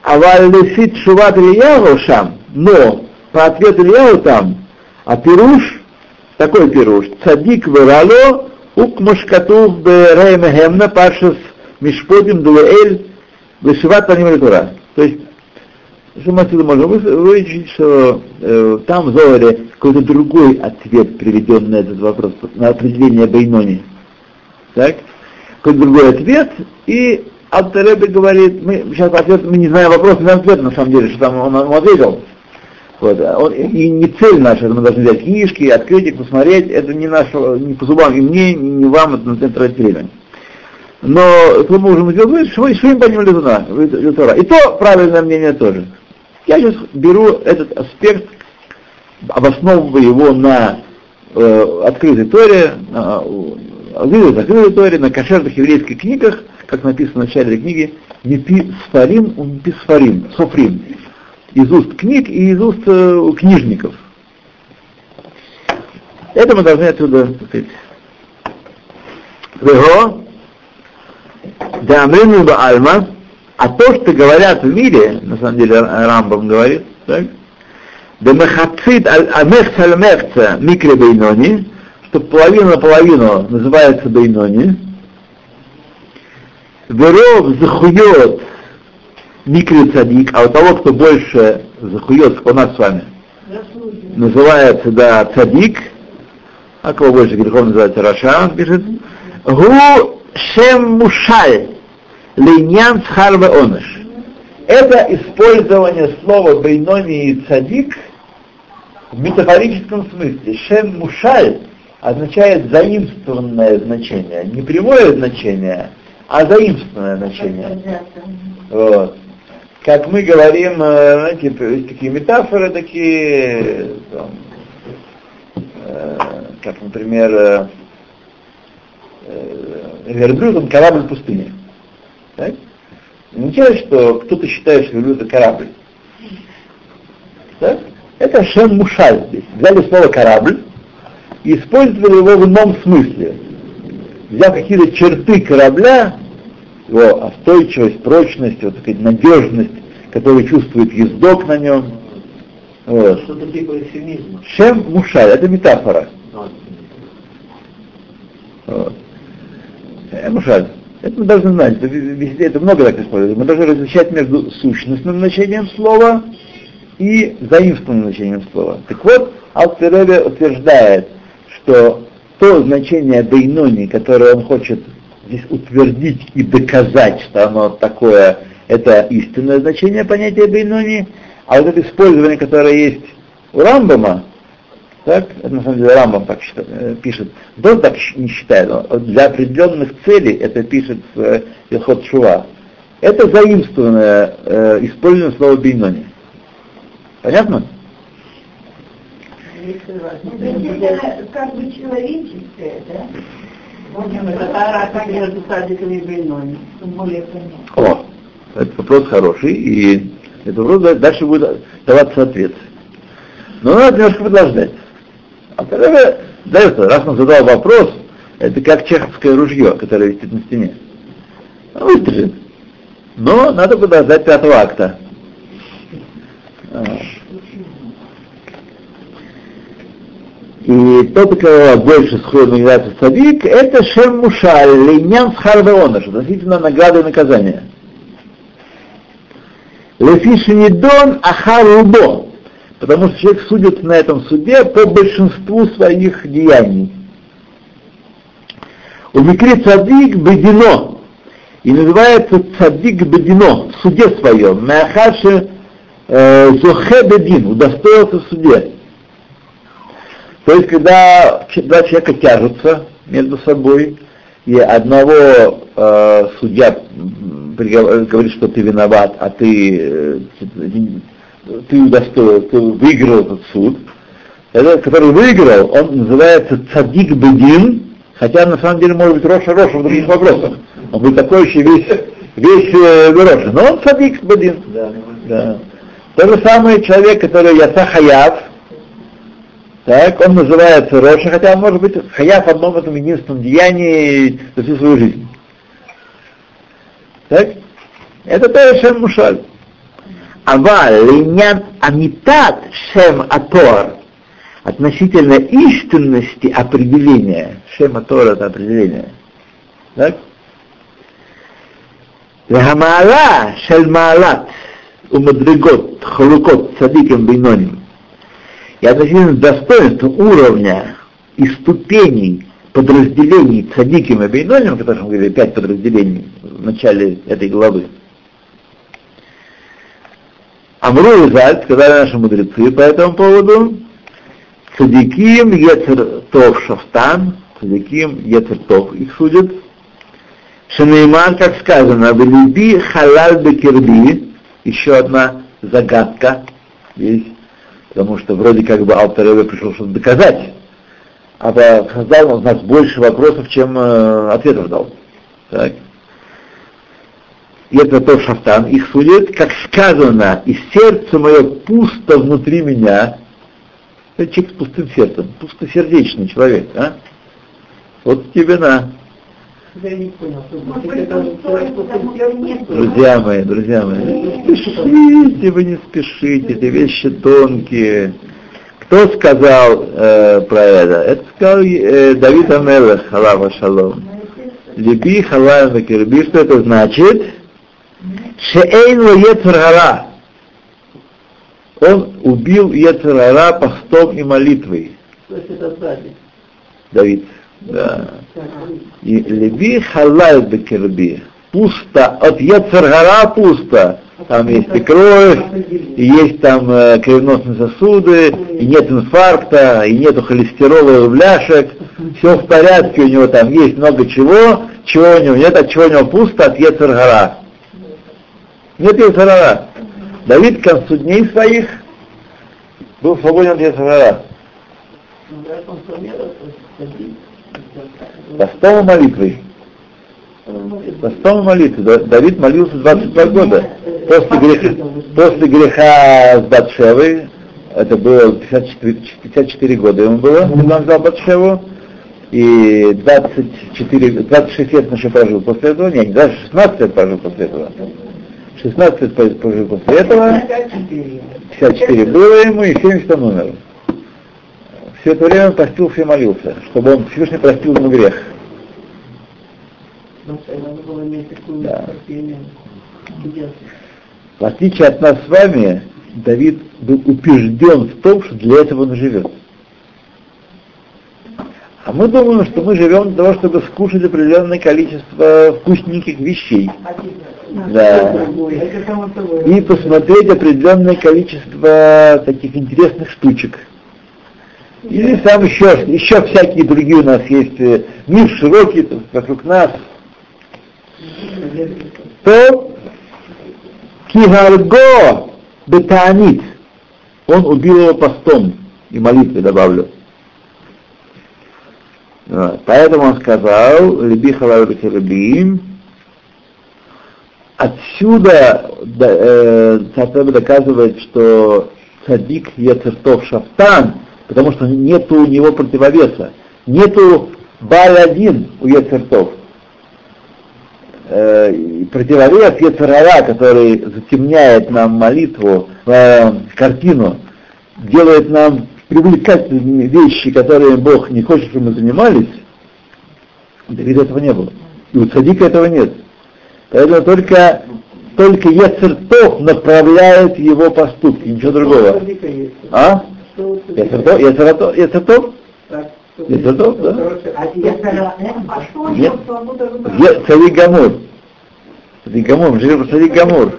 А валифит шуват Ильяху шам, но по ответу Ильяху там, а пируш, такой пируш, цадик вырало, ук мушкатув беремехемна пашес мишпотим дуэль вышиват по ним тура. То есть, мы отсюда можем вы- вычислить, что э, там в Зоаре какой-то другой ответ приведен на этот вопрос, на определение Бейнони. Так? Какой-то другой ответ, и Алтаребе говорит, мы сейчас ответ, мы не знаем вопрос, не ответ на самом деле, что там он, ему ответил. Вот. а он- и не цель наша, мы должны взять книжки, открыть их, посмотреть, это не наше, не по зубам и мне, не вам, это на тратить время. Но мы можем сделать, что им Литуна, Лютора. И то правильное мнение тоже. Я сейчас беру этот аспект, обосновываю его на э, открытой Торе, на э, закрытой Торе, на кошерных еврейских книгах, как написано в начале книги, Мипи Сфарим, Мипи Сфарим, Софрим. Из уст книг и из уст э, книжников. Это мы должны отсюда так сказать. Вего, да Амрину Альма, а то, что говорят в мире, на самом деле Рамбам говорит, так, да мехацит амехца аль микре бейнони, что половина на половину называется бейнони, веров захует микре цадик, а у того, кто больше захует, как у нас с вами, называется, да, цадик, а кого больше грехов называется? Раша, пишет, гу шем мушаль, линьян схарве оныш. Это использование слова бейнони и цадик в метафорическом смысле. Шем мушаль означает заимствованное значение. Не прямое значение, а заимствованное значение. Вот. Как мы говорим, э, знаете, есть такие метафоры такие, там, э, как, например, э, э, верблюд, он корабль в Так? Замечали, что кто-то считает, что верблюд это корабль. Так? Это Шем Мушаль здесь. Взяли слово корабль и использовали его в ином смысле. Взяв какие-то черты корабля, его остойчивость, прочность, вот такая надежность, которую чувствует ездок на нем. Вот. Что-то типа эфемизма. Шем Мушаль, это метафора. Вот. Э, Мушаль. Это мы должны знать, это, много так используется. Мы должны различать между сущностным значением слова и заимствованным значением слова. Так вот, Алтеребе утверждает, что то значение Бейнони, которое он хочет здесь утвердить и доказать, что оно такое, это истинное значение понятия Бейнони, а вот это использование, которое есть у Рамбама, так, это на самом деле Рамбам так считает, э, пишет, он так не считает, он для определенных целей это пишет в Илхот Шува. Это заимствованное э, использование слова Бейнони. Понятно? Это человеческое, да? Это. О, это вопрос хороший, и этот вопрос да- дальше будет даваться ответ. Но надо немножко подождать. А тогда, дает, раз он задал вопрос, это как чеховское ружье, которое висит на стене. Он выстрелит. Но надо подождать пятого акта. А. И тот, у кого больше сходу является садик, это Шем Мушаль, Лейнян Схарвеона, что относительно награды и наказания. Лефишинидон Ахарубо, потому что человек судит на этом суде по большинству своих деяний. У Микри Цадик Бедино, и называется Цадик Бедино, в суде своем, Мяхаши Зохе Бедин, удостоился в суде. То есть, когда два человека тяжутся между собой, и одного э, судья говорит, что ты виноват, а ты, э, ты удостоил, ты выиграл этот суд, этот, который выиграл, он называется цадик бедин, хотя на самом деле может быть Роша Роша в других вопросах. Он будет такой еще весь, весь э, Роша. Но он цадик бедин. Да. Да. То же самое человек, который Яца Хаяв, так, он называется Роша, хотя он может быть Хаяв в одном этом единственном деянии за всю свою жизнь. Так? Это тоже Шем Мушаль. Ава линян амитат шем атор. Относительно истинности определения. Шем атор это определение. Так? Лехамаала шель маалат умадригот халукот садиком бейноним. И относительно достоинства уровня и ступеней подразделений цадиким и бейноним, о которых мы говорили, пять подразделений в начале этой главы, Амру и Зальт, сказали наши мудрецы по этому поводу, цадиким ецер тов шафтан, цадиким ецер тов их судят, Шанейман, как сказано, в люби халаль бекерби, еще одна загадка есть, потому что вроде как бы Алтареве пришел что-то доказать, а Хаздал у нас больше вопросов, чем э, ответов дал. Так. И это то шафтан, их судит, как сказано, и сердце мое пусто внутри меня. Это человек с пустым сердцем, пустосердечный человек, а? Вот тебе на. Нет. Друзья мои, друзья мои, не спешите, вы не спешите, эти вещи тонкие. Кто сказал э, про это? Это сказал э, Давид Амелех, халава шалом. Либи халава макирби, что это значит? Шеэйн Ецарара. Он убил Ецарара постом и молитвой. То есть это сзади. Давид. Да. И леби халай бекерби. Пусто, от Ецаргара пусто. Там есть и кровь, и есть там э, кровеносные сосуды, и нет инфаркта, и нету холестерола и бляшек. все в порядке, у него там есть много чего, чего у него нет, от чего у него пусто, от Ецергара. Нет Ецергара. Давид к концу дней своих был свободен от садить. Постом и молитвой. Постом и молитвой. Да- Давид молился 22 года. После греха, после греха с Батшевой, это было 54, 54 года ему было, когда он взял Батшеву, и 24, 26 лет он еще прожил после этого, нет, даже 16 лет прожил после этого. 16 лет прожил после этого, 54 было ему, и 70 он умер. Все это время он постился и молился, чтобы он Всевышний простил ему грех. Такую Да. В отличие от нас с вами, Давид был убежден в том, что для этого он живет. А мы думаем, что мы живем для того, чтобы скушать определенное количество вкусненьких вещей. Да. И посмотреть определенное количество таких интересных штучек. Или там еще, еще всякие другие у нас есть. э, Мир широкий тут вокруг нас. То Кигарго Бетаанит. Он убил его постом и молитвой добавлю. Вот. Поэтому он сказал, Либи халавы херабиим, Отсюда да, э, доказывает, что цадик Ецертов Шафтан, потому что нету у него противовеса. Нету Баль-один у Ецертов. Э, противовес Ецерара, который затемняет нам молитву, э, картину, делает нам привлекательные вещи, которые Бог не хочет, чтобы мы занимались, Давида этого не было. И у цадика этого нет. Поэтому только, только Ецертов направляет его поступки, ничего другого. А? Ецертов? Ецертов? Ецертов? Ецертов, да? Что у Нет. Цадик Гамур. Цадик Гамур, мы говорим про Цадик Гамур.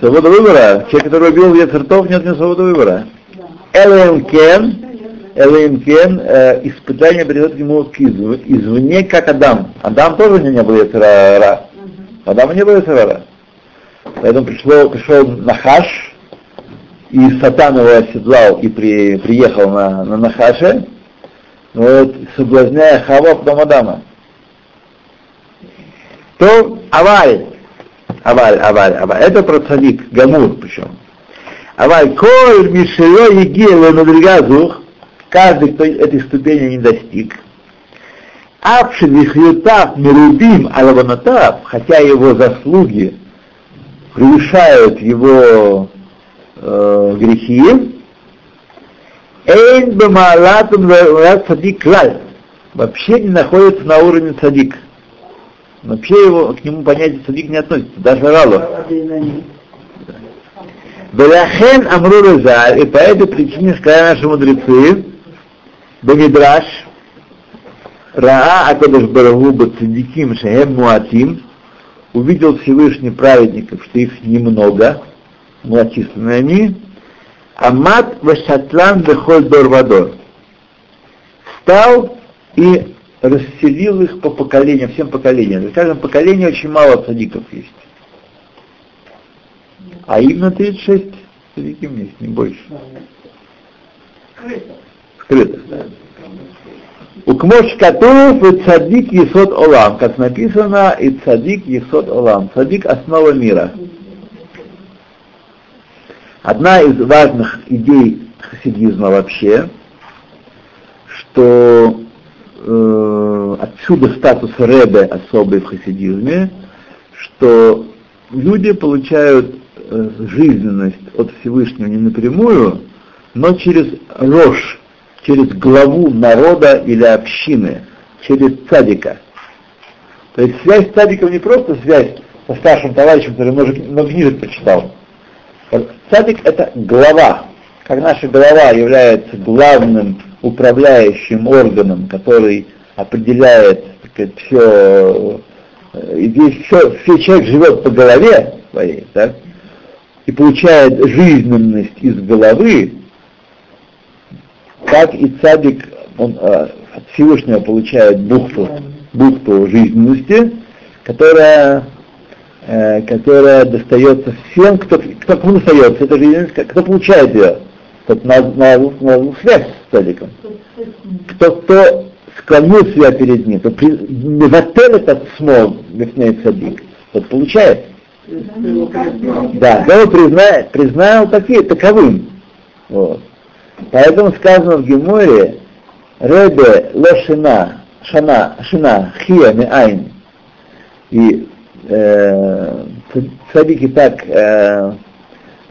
Свобода выбора. Человек, который убил Ецертов, нет у него свободы выбора. Элэм Элэм э, испытание придет к нему извне, как Адам. Адам тоже не был Ецерара. Адама не было Ецерара. Поэтому пришло, пришел Нахаш, и Сатан его оседлал и при, приехал на, на Нахаше, вот, соблазняя Хава, потом Адама. То Аваль, Аваль, Аваль, Аваль, это про цадик, Гамур причем. Аваль, коль мишеро егило надригазух, каждый, кто этой ступени не достиг, Апшевихютав мирубим алаванатав, хотя его заслуги превышают его э, грехи, эйн бамалатум цадик клаль, вообще не находится на уровне цадик. Вообще его, к нему понятие цадик не относится, даже. Объединение. Беляхен Амру Резаль, и по этой причине сказали наши мудрецы, Бамидраш, Раа Акадаш Барагу Бацидиким Шахем Муатим, увидел Всевышний праведников, что их немного, малочисленные они, Амат Вашатлан Бехоль Дорвадор. Встал и расселил их по поколениям, всем поколениям. В каждом поколении очень мало садиков есть. А именно 36 садиким есть, не больше. Скрыто. Укмош Катуев и цадик Есот Олам, как написано, и цадик Есот Олам. Цадик – основа мира. Одна из важных идей хасидизма вообще, что э, отсюда статус Ребе особый в хасидизме, что люди получают э, жизненность от Всевышнего не напрямую, но через рожь, через главу народа или общины, через цадика. То есть связь с цадиком не просто связь со старшим товарищем, который много, книжек прочитал. Цадик это глава. Как наша голова является главным управляющим органом, который определяет так сказать, все, и здесь все, все человек живет по голове своей, так, и получает жизненность из головы, так и цадик он э, от Всевышнего получает бухту, бухту жизненности, которая, э, которая достается всем, кто, кто кому достается эта жизненность, кто получает ее, тот на, на, на связь с цадиком. Кто, кто склонил себя перед ним, то при, отель этот смол, бифней цадик, тот получает. Да, да, он признает, признал такие, таковым. Вот. Поэтому сказано в Геморе, Ребе лошина, шана, шина, хия айн. И э, цадики так, э,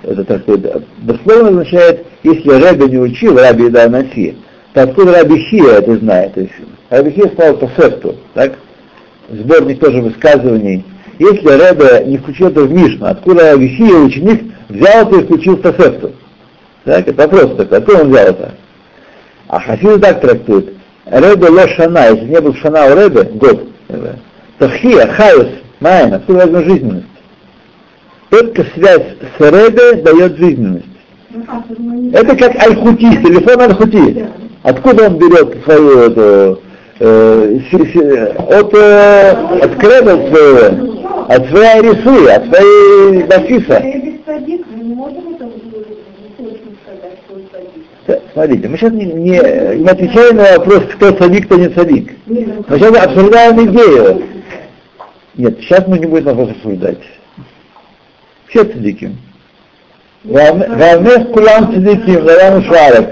это так сказать, дословно означает, если Ребе не учил Раби да Наси, то откуда Раби Хия это знает? То есть, Раби Хия сказал по сефту, так? Сборник тоже высказываний если Рэбе не включил это в Мишну, откуда Вихия, ученик, взял это и включил в Тосефту? Так, это вопрос такой, откуда он взял это? А Хасиды так трактует. Рэбе ло шана, если не был шана у Рэбе, год, то хия, хайус, майна, откуда возьмет жизненность? Только связь с Рэбе дает жизненность. Это как Аль-Хути, телефон Аль-Хути. Откуда он берет свою эту, э, от, э, от креда своего? от своей рисуи, от своей Бафиса. Смотрите, мы сейчас не, не, не отвечаем на вопрос, кто садик, кто не садик. Мы сейчас обсуждаем идею. Нет, сейчас мы не будем вопрос обсуждать. Все садики. Вамех кулам цадиким, ларам шварек.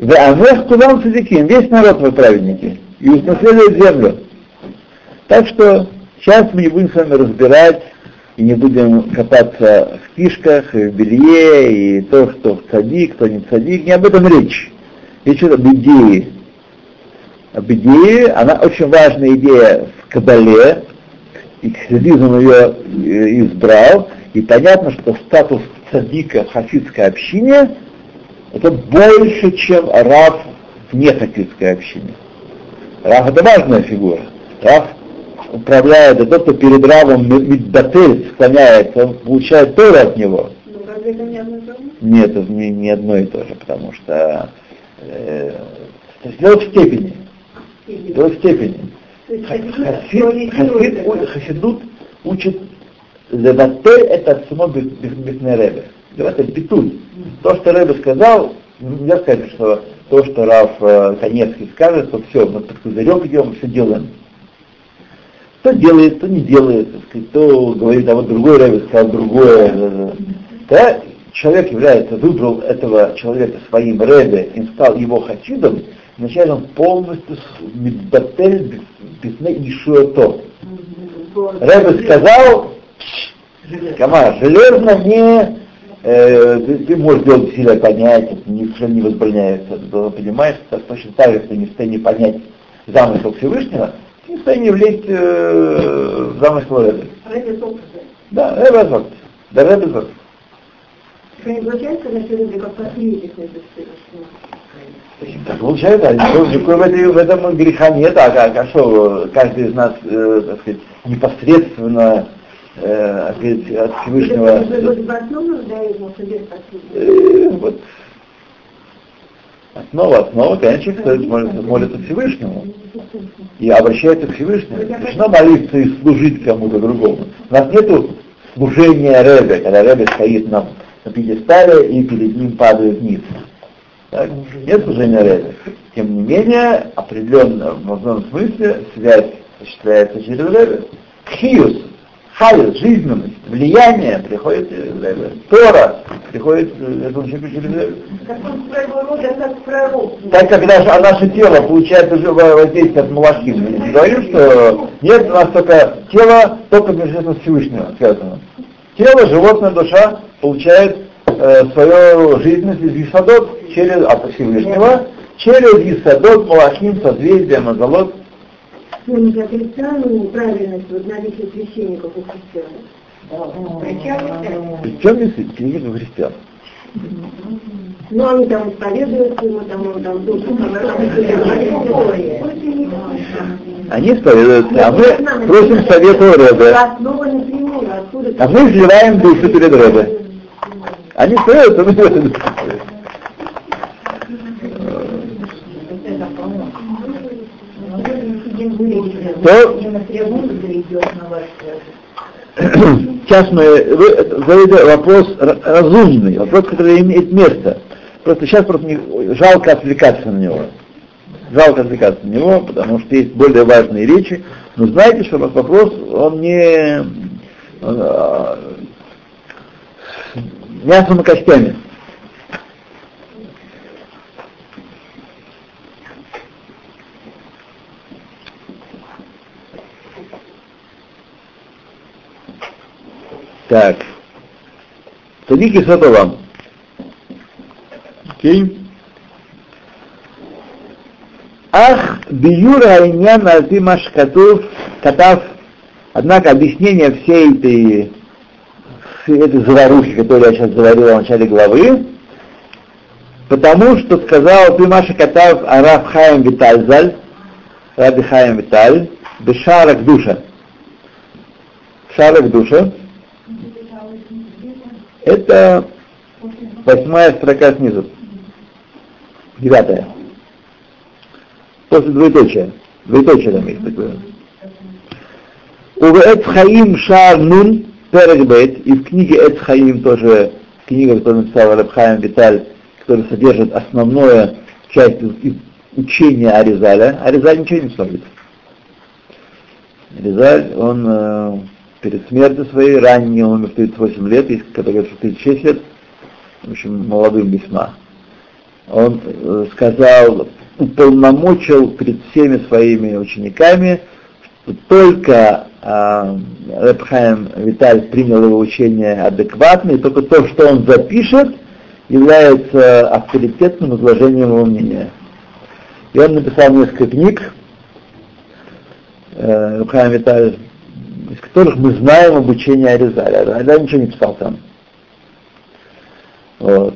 Вамех кулам цадиким, весь народ вы праведники. И унаследует землю. Так что Сейчас мы не будем с вами разбирать и не будем копаться в фишках, и в белье, и то, что цадик, кто не цадик. Не об этом речь. Речь идет об идее. Об идее, она очень важная идея в Кабале, и хасидизм ее э, избрал, и понятно, что статус цадика в хасидской общине это больше, чем раб в нехасидской общине. Рав это важная фигура. Рав управляет, и тот, кто перед Равом Мидбатель склоняется, он получает Тору от него. Нет, это не, не одно и то же, потому что э, то есть дело в степени. Дело в степени. Хасид, хасид, хасидут учит Леватель это само бифне Ребе. Леватель петуль. То, что Ребе сказал, нельзя сказать, что то, что Раф э, Конецкий скажет, то все, мы под козырек идем, все делаем. Кто делает, кто не делает, кто говорит, а вот другой рэбби сказал другое. Когда человек является, выбрал этого человека своим рэбби и стал его хасидом, означает он полностью медбатель бифне ишуэто. Рэбби сказал, Кама, железно не э, ты, ты можешь делать сильное понятие, ничего не возбраняется. Ты понимаешь, что точно так же, если не в состоянии понять замысел Всевышнего, не в состоянии влезть э, в замысел Рэбе. Да, Рэбе Азот. Да, Рэбе Азот. Не получается, что люди как так получается, никакой в, этой, в этом греха нет, а, а, а что, каждый из нас, э, так сказать, непосредственно э, сказать, от Всевышнего... Э, вот, Основа, основа, конечно, человек молится, молится Всевышнему и обращается к Всевышнему. Начина молиться и служить кому-то другому. У нас нету служения Ребе, когда Ребе стоит на, на пьедестале и перед ним падает вниз. Так? Нет служения Ребе. Тем не менее, определенно, в одном смысле, связь осуществляется через Ребе. Хиус, хайус, жизненность, влияние приходит через Ребе. Тора приходит этому человеку через Ребе. Так как наше, а наше тело получает уже воздействие от малахим, мы не говорим, что нет, у нас только тело, только между Всевышнего связано. Тело, животное, душа получает э, свою жизненность из Исадот через от Всевышнего, через Исадот, Малахим, созвездие, Мазалот, мы не отрицаем правильность вот наличия священников у христиан. Причем есть священников христиан? Ну, они там исповедуются, ему там, он там душу Они исповедуются, а мы просим совета у Рэбе. А мы изливаем душу перед Рэбе. Они исповедуются, мы исповедуемся. То-. [CLEARS THROAT] Сейчас мы задаете вопрос разумный, вопрос, который имеет место. Просто сейчас просто не- жалко отвлекаться на него. Жалко отвлекаться на него, потому что есть более важные речи. Но знаете, что этот вопрос, он не он, а, мясом и костями. Так. Садики вам. Окей. Ах, биюр айнян альпи машкатув катав. Однако объяснение всей этой, всей этой заварухи, которую я сейчас заварил в начале главы, потому что сказал Пимаша Катав Араб Хаим Витальзаль, Раби Хаим Виталь, Бешарак Душа. Шарак Душа. Это восьмая строка снизу. Девятая. После двоеточия. Двоеточие там есть такое. Увеэт Хаим Шар Нун Перекбет, и в книге Эт Хаим тоже книга, которую написал Рабхаим Виталь, которая содержит основную часть учения Аризаля. Аризаль ничего не стоит. Аризаль, он э, перед смертью своей, ранее он умер в 38 лет, есть кто говорит, что 36 лет, в общем, молодым весьма. Он э, сказал, уполномочил перед всеми своими учениками, что только э, Рабхаим Виталь принял его учение адекватно, и только то, что он запишет, является авторитетным изложением его мнения. И он написал несколько книг, э, Рабхаим Виталь, из которых мы знаем обучение Аризаля. Аризаль ничего не писал там. Вот.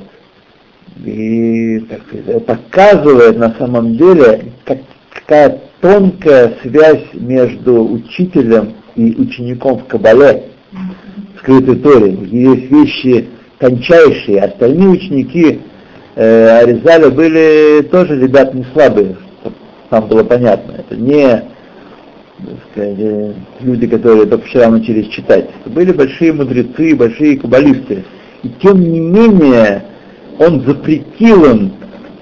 И так показывает на самом деле, как, какая тонкая связь между учителем и учеником в Кабале, в скрытой Торе. Есть вещи тончайшие. Остальные ученики э, Аризаля были тоже ребят не слабые, нам было понятно. Это не сказать, э, люди, которые только вчера начались читать. Были большие мудрецы, большие каббалисты. И тем не менее, он запретил им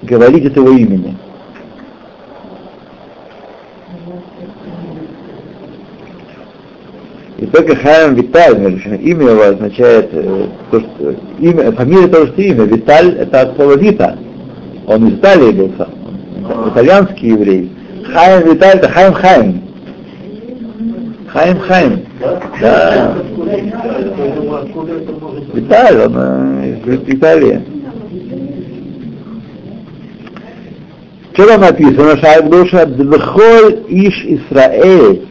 говорить от его имени. И только Хайм Виталь, имя его означает, э, то, что, имя, фамилия того, что имя. Виталь это от слова Вита. Он из Италии был сам. Итальянский еврей. Хайм Виталь это Хайм Хайм. Хайм Хайм. Да. Виталь, он э, из Италии. Что там написано? Шайб душа Двхоль Иш Исраэль.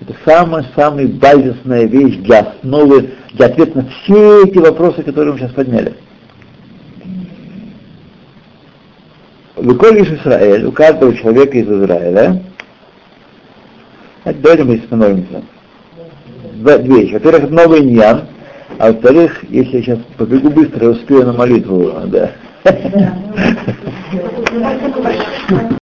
Это самая-самая базисная вещь для основы, для ответа на все эти вопросы, которые мы сейчас подняли. Выколь Иш Исраэль, у каждого человека из Израиля, давайте мы остановимся. Два- Две вещи. Во-первых, новый иньян, а во-вторых, если я сейчас побегу быстро, я успею на молитву, да.